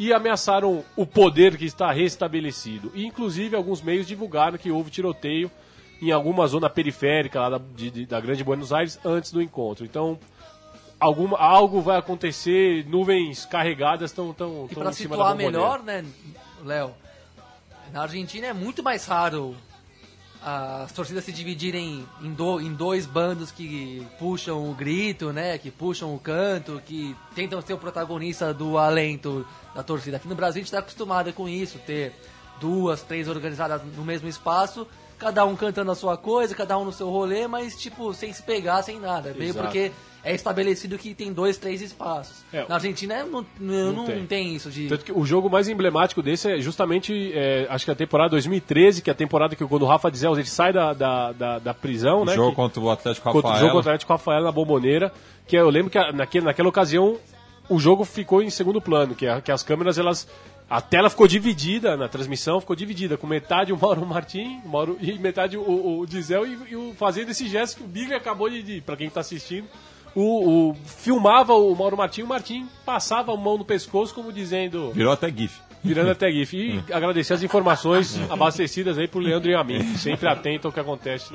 e ameaçaram o poder que está restabelecido. E, inclusive, alguns meios divulgaram que houve tiroteio em alguma zona periférica lá da, de- de- da Grande Buenos Aires antes do encontro. Então, alguma, algo vai acontecer, nuvens carregadas estão tão, E tão em cima situar melhor, né, Léo? Na Argentina é muito mais raro as torcidas se dividirem em, do- em dois bandos que puxam o grito, né? Que puxam o canto, que tentam ser o protagonista do alento da torcida. Aqui no Brasil a gente está acostumado com isso, ter duas, três organizadas no mesmo espaço, cada um cantando a sua coisa, cada um no seu rolê, mas tipo, sem se pegar, sem nada. Meio Exato. porque é estabelecido que tem dois, três espaços. É. Na Argentina não, não, não tem. tem. isso de. Tanto que o jogo mais emblemático desse é justamente, é, acho que a temporada 2013, que é a temporada que quando o Rafa Dizel ele sai da, da, da, da prisão, O né? jogo que- contra o Atlético contra o Rafael. jogo contra o Atlético Rafael na Bomboneira, que eu lembro que naquele, naquela ocasião o jogo ficou em segundo plano, que, a- que as câmeras elas a tela ficou dividida na transmissão, ficou dividida com metade o Mauro Martim, o Mauro, e metade o, o, o Dizel e, e o fazendo esse gesto que o Big acabou de, de para quem está assistindo, o, o- filmava o Mauro Martim, o Martim passava a mão no pescoço como dizendo Virou até GIF. virando até GIF. E agradecer as informações abastecidas aí pro Leandro e a mim, sempre atento ao que acontece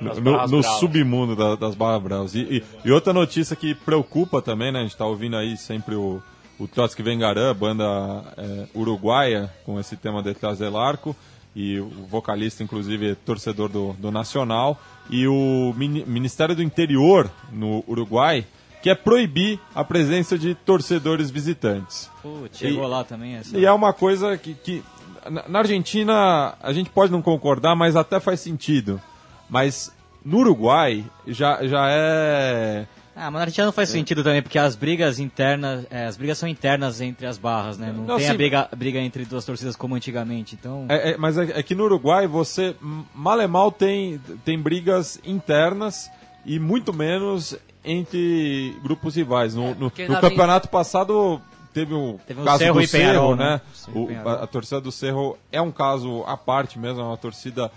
no, no, no submundo da- das barras bravas. E, e- e outra notícia que preocupa também, né? A gente tá ouvindo aí sempre o, o Trotsky Vengarã, banda é, uruguaia, com esse tema Detrás del Arco. E o vocalista, inclusive, é torcedor do, do Nacional. E o Mini- Ministério do Interior, no Uruguai, quer proibir a presença de torcedores visitantes. Putz, chegou E- lá também essa. E é uma coisa que, que na, na Argentina a gente pode não concordar, mas até faz sentido. Mas no Uruguai já, já é. Ah, mas na Argentina não faz sentido também, porque as brigas internas, é, as brigas são internas entre as barras, né? Não, Não, tem sim. a briga, briga entre duas torcidas como antigamente, então... é- é- mas é, é que no Uruguai você mal e mal tem, tem brigas internas e muito menos entre grupos rivais. No, no, porque no na campeonato passado teve o Teve o caso Cerro do Cerro, né? né? O- a, a torcida do Cerro é um caso à parte mesmo, é uma torcida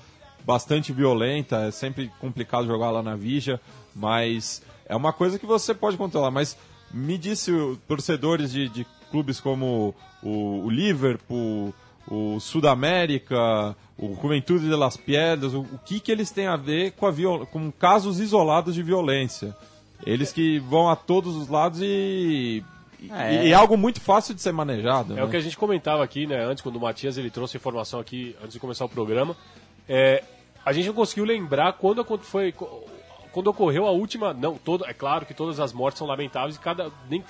bastante violenta, é sempre complicado jogar lá na Vija, mas é uma coisa que você pode controlar. Mas me disse torcedores de, de clubes como o, o Liverpool, o Sudamérica, o Juventude de las Piedras, o, o que, que eles têm a ver com, a viol- com casos isolados de violência. Eles que vão a todos os lados e, É. e é algo muito fácil de ser manejado. É né? o que a gente comentava aqui, né, antes, quando o Matias ele trouxe a informação aqui, antes de começar o programa. É, a gente não conseguiu lembrar quando foi. Quando ocorreu a última. Não, todo, é claro que todas as mortes são lamentáveis e cada. Nem,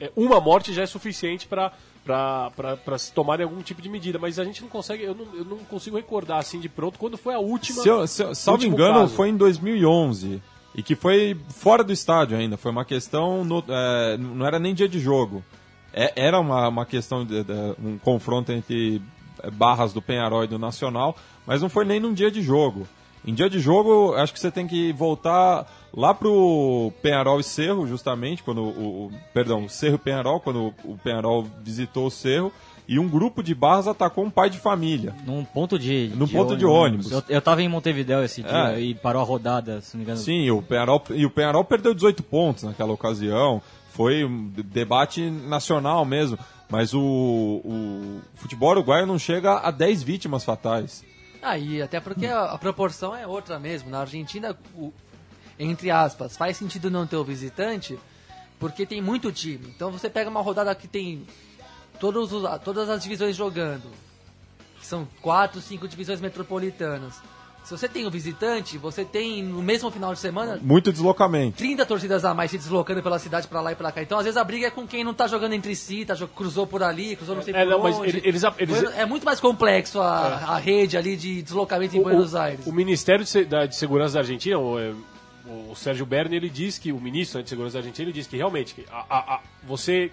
é, uma morte já é suficiente para para se tomarem algum tipo de medida, mas a gente não consegue, eu não, eu não consigo recordar assim de pronto quando foi a última. Se eu, se salvo engano, caso. foi em 2011. E que foi fora do estádio ainda. Foi uma questão. no- é, não era nem dia de jogo. É- era uma, uma questão de, de- um confronto entre é, barras do Penharol e do Nacional, mas não foi nem num dia de jogo. Em dia de jogo, acho que você tem que voltar lá pro Penharol e Cerro, justamente, quando o, o perdão, Cerro e Penharol, quando o Penharol visitou o Cerro, e um grupo de barras atacou um pai de família. Num ponto de, Num ponto de ônibus. Eu, eu tava em Montevideo esse dia É. e parou a rodada, se não me engano. Sim, o Penharol, e o Penharol perdeu 18 pontos naquela ocasião. Foi um debate nacional mesmo. Mas o, o futebol uruguaio não chega a 10 vítimas fatais. Ah, e até porque a, a proporção é outra mesmo. Na Argentina, o- entre aspas, faz sentido não ter o visitante, porque tem muito time. Então você pega uma rodada que tem todos os- todas as divisões jogando, são quatro, cinco divisões metropolitanas. Se você tem o visitante, você tem no mesmo final de semana Muito deslocamento. 30 torcidas a mais se deslocando pela cidade pra lá e pra cá. Então, às vezes, a briga é com quem não tá jogando entre si, tá, cruzou por ali, cruzou não sei É, por não, mas onde. ele- eles- eles- é muito mais complexo a, a rede ali de deslocamento em O- Buenos Aires. O Ministério de, Segurança da Argentina, o, é, o Sérgio Berni, ele diz que, o ministro de Segurança da Argentina, ele diz que realmente a- a- a- você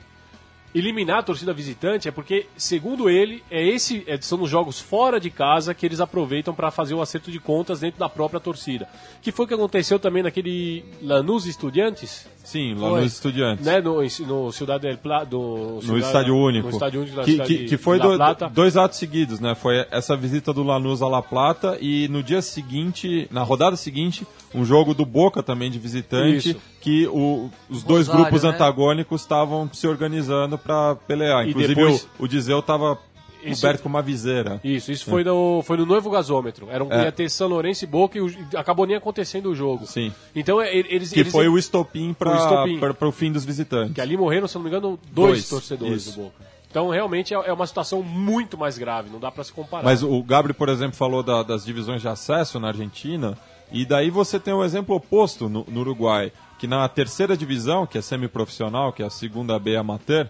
eliminar a torcida visitante é porque, segundo ele, é esse é, são nos jogos fora de casa que eles aproveitam para fazer o acerto de contas dentro da própria torcida. Que foi o que aconteceu também naquele Lanús Estudiantes, Sim, nos estudiantes. né, no, no Cidade del Pla, do, No Estádio Único. No Estádio Único da que, que, que foi do- dois atos seguidos, né? Foi essa visita do Lanús a La Plata e no dia seguinte, na rodada seguinte, um jogo do Boca também de visitante, Isso. Que o- os dois Rosário, grupos né? antagônicos estavam se organizando para pelear. E Inclusive depois- o, o Dizeu estava Isso- coberto com uma viseira. Isso, isso foi, no, foi no novo gasômetro. Era um, É. Ia ter São Lourenço e Boca e o- e acabou nem acontecendo o jogo. Sim. Então é, eles. Que eles- foi o estopim para o fim dos visitantes. Que ali morreram, se não me engano, dois, Dois, torcedores isso. do Boca. Então realmente é, é uma situação muito mais grave, não dá pra se comparar. Mas o Gabri, por exemplo, falou da- das divisões de acesso na Argentina, e daí você tem o exemplo oposto no, no Uruguai, que na terceira divisão, que é semiprofissional, que é a segunda B amateur,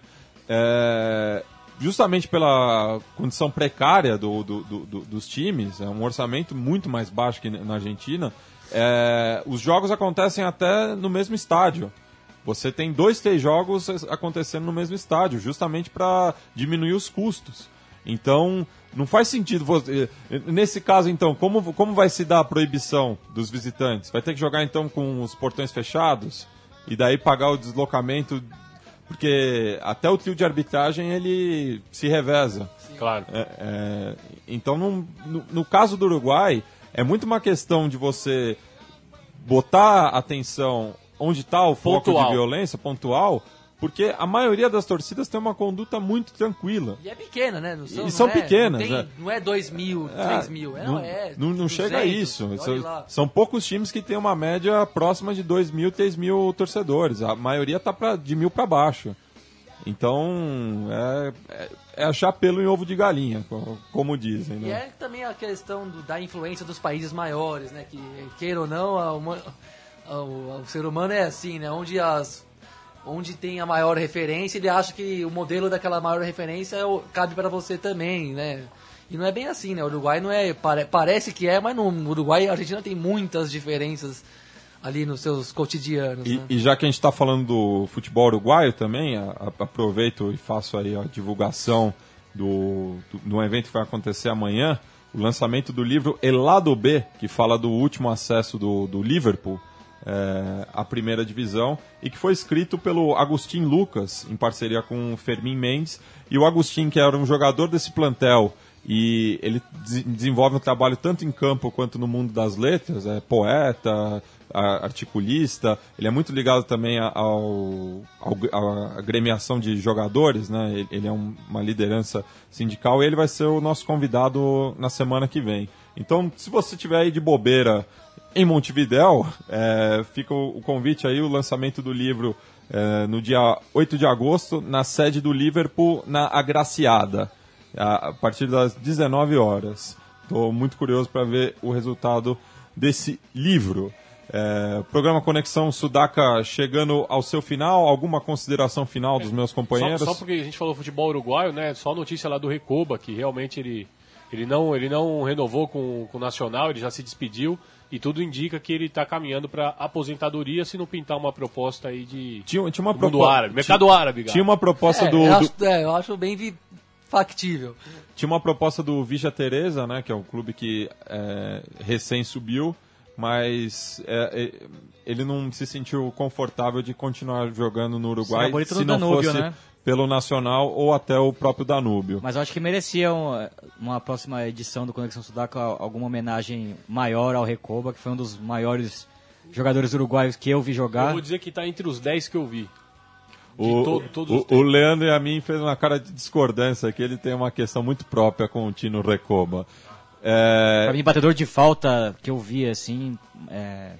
é, justamente pela condição precária do, do- do- do- dos times, é um orçamento muito mais baixo que na Argentina, é, os jogos acontecem até no mesmo estádio. Você tem dois, três jogos acontecendo no mesmo estádio, justamente para diminuir os custos. Então, não faz sentido você. Nesse caso, então, como, como vai se dar a proibição dos visitantes? Vai ter que jogar então com os portões fechados e daí pagar o deslocamento, porque até o trio de arbitragem ele se reveza. Claro. É, é, então, num- no, no caso do Uruguai, é muito uma questão de você botar atenção onde está o foco Pontual. de violência pontual, porque a maioria das torcidas tem uma conduta muito tranquila. E é pequena, né? Não são, E não são é- pequenas, Não, tem- né? não é 2 mil, 3 mil. É, não, não, é não, não 200, chega a isso. São, são poucos times que têm uma média próxima de 2 mil, 3 mil torcedores. A maioria está de mil para baixo. Então, é, é, é achar pelo em ovo de galinha, co- como dizem. E Né? é também a questão do- da influência dos países maiores, né? Que, queira ou não, a huma- a- o, o ser humano é assim, né? Onde, as, onde tem a maior referência, ele acha que o modelo daquela maior referência é cabe para você também, né? E não é bem assim, né? O Uruguai não é. pare- parece que é, mas no Uruguai e a Argentina tem muitas diferenças ali nos seus cotidianos. E, né? e já que a gente está falando do futebol uruguaio também, a- a- aproveito e faço aí a divulgação do, do, do evento que vai acontecer amanhã, o lançamento do livro Elado B, que fala do último acesso do, do Liverpool é, à primeira divisão, e que foi escrito pelo Agustin Lucas, em parceria com o Fermin Mendes, e o Agustin, que era um jogador desse plantel, e ele des- desenvolve um trabalho tanto em campo quanto no mundo das letras, é poeta, a- articulista, ele é muito ligado também a- ao, ao- à agremiação de jogadores, né? Ele, ele é um- uma liderança sindical e ele vai ser o nosso convidado na semana que vem. Então, se você tiver aí de bobeira em Montevidéu, é, fica o, o convite aí, o lançamento do livro é, no dia 8 de agosto, na sede do Liverpool, na Agraciada, a, a partir das 19 horas. Estou muito curioso para ver o resultado desse livro. É, programa Conexão Sudaca chegando ao seu final, alguma consideração final dos meus companheiros? Só, só porque a gente falou futebol uruguaio, né? Só notícia lá do Recoba, que realmente ele, ele, não, ele não renovou com, com o Nacional, ele já se despediu. E tudo indica que ele está caminhando para aposentadoria se não pintar uma proposta aí de Tinha, tinha uma do mundo propo- árabe, mercado árabe, Tinha uma proposta É, do, eu, do- acho, é, eu acho bem vi- factível. Tinha uma proposta do Vija Teresa, né, que é um clube que é, recém subiu, mas é, é, ele não se sentiu confortável de continuar jogando no Uruguai Sim, bonito se no não Danúbio, fosse né? Pelo Nacional ou até o próprio Danúbio. Mas eu acho que mereciam uma próxima edição do Conexão Sudaca alguma homenagem maior ao Recoba, que foi um dos maiores jogadores uruguaios que eu vi Eu jogar. vou dizer que tá entre os 10 que eu vi. De O, to- o, o Leandro e a mim fez uma cara de discordância que ele tem uma questão muito própria com o Tino Recoba. É, Pra mim, batedor de falta que eu vi, assim, é,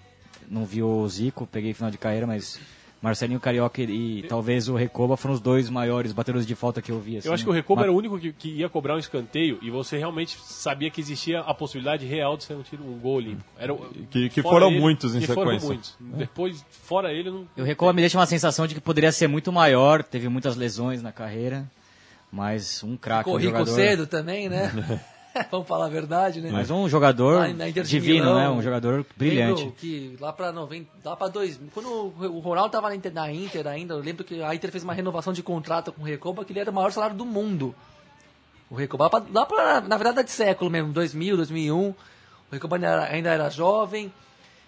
não vi o Zico, peguei final de carreira, mas Marcelinho Carioca e, e talvez o Recoba foram os dois maiores batedores de falta que eu vi. Assim, Eu acho que o Recoba Uma- era o único que, que ia cobrar um escanteio e você realmente sabia que existia a possibilidade real de ser um, tiro, um gol olímpico. Era, Que- que fora foram muitos em que foram sequência. muitos. Depois, fora ele, não. E o Recoba me deixa uma sensação de que poderia ser muito maior, teve muitas lesões na carreira, mas um craque, um Ficou rico jogador... cedo também, né? Vamos falar a verdade, né? Mas um jogador divino, Milão, né? Um jogador brilhante. Lembro que lá pra 90, lá pra 2000, quando o Ronaldo tava na Inter, na Inter ainda, eu lembro que a Inter fez uma renovação de contrato com o Recoba, que ele era o maior salário do mundo. O Recoba, lá pra na verdade, de século mesmo, 2000, 2001. O Recoba ainda era, ainda era jovem.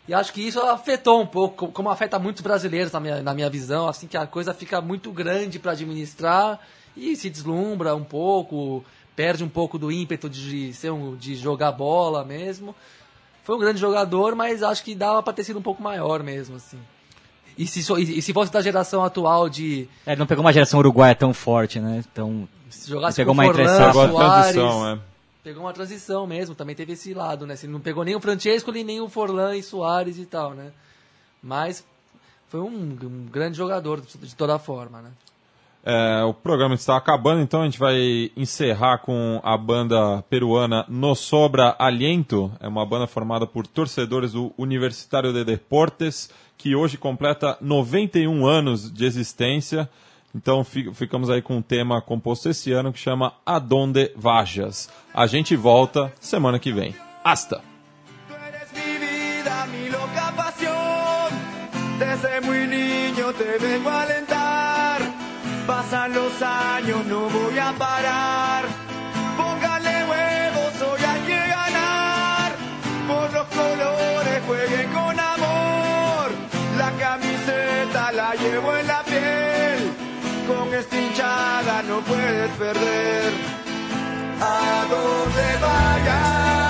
E acho que isso afetou um pouco, como- afeta muitos brasileiros na minha, na minha visão, assim que a coisa fica muito grande para administrar e se deslumbra um pouco, perde um pouco do ímpeto de ser um, de jogar bola mesmo. Foi um grande jogador, mas acho que dava para ter sido um pouco maior mesmo, assim. E se, e, se fosse da geração atual de É, ele não pegou uma geração uruguaia tão forte, né? Tão... se jogasse Pegou com uma Forlan, entre-safra. Agora a Soares, transição, é. Pegou uma transição mesmo, também teve esse lado, né? Assim, não pegou nem o Francesco, nem o Forlan e Soares e tal, né? Mas foi um, um grande jogador de toda forma, né? É, o programa está acabando, então a gente vai encerrar com a banda peruana No Sobra Aliento. É uma banda formada por torcedores do Universitário de Deportes, que hoje completa 91 anos de existência. Então fi- ficamos aí com um tema composto esse ano que chama Adonde Vajas. A gente volta semana que vem. Hasta! Desde muy niño te vengo a alentar. Pasan los años, no voy a parar. Puedes perder. A donde vayas,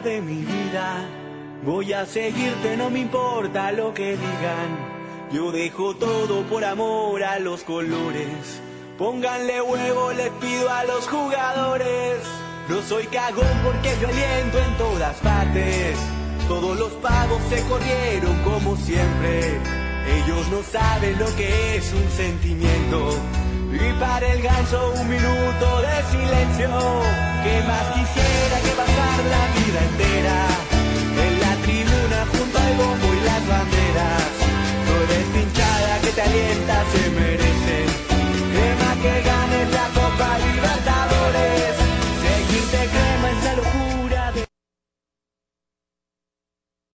de mi vida. Voy a seguirte, no me importa lo que digan. Yo dejo todo por amor a los colores. Pónganle huevo, les pido a los jugadores. No soy cagón porque yo aliento en todas partes. Todos los pavos se corrieron como siempre. Ellos no saben lo que es un sentimiento. Y para el ganso un minuto de silencio. Que más quisiera que la vida entera en la tribuna junto al bombo y las banderas. No eres pinchada que te alienta, se merece. Crema que ganes la Copa Libertadores. Seguirte crema en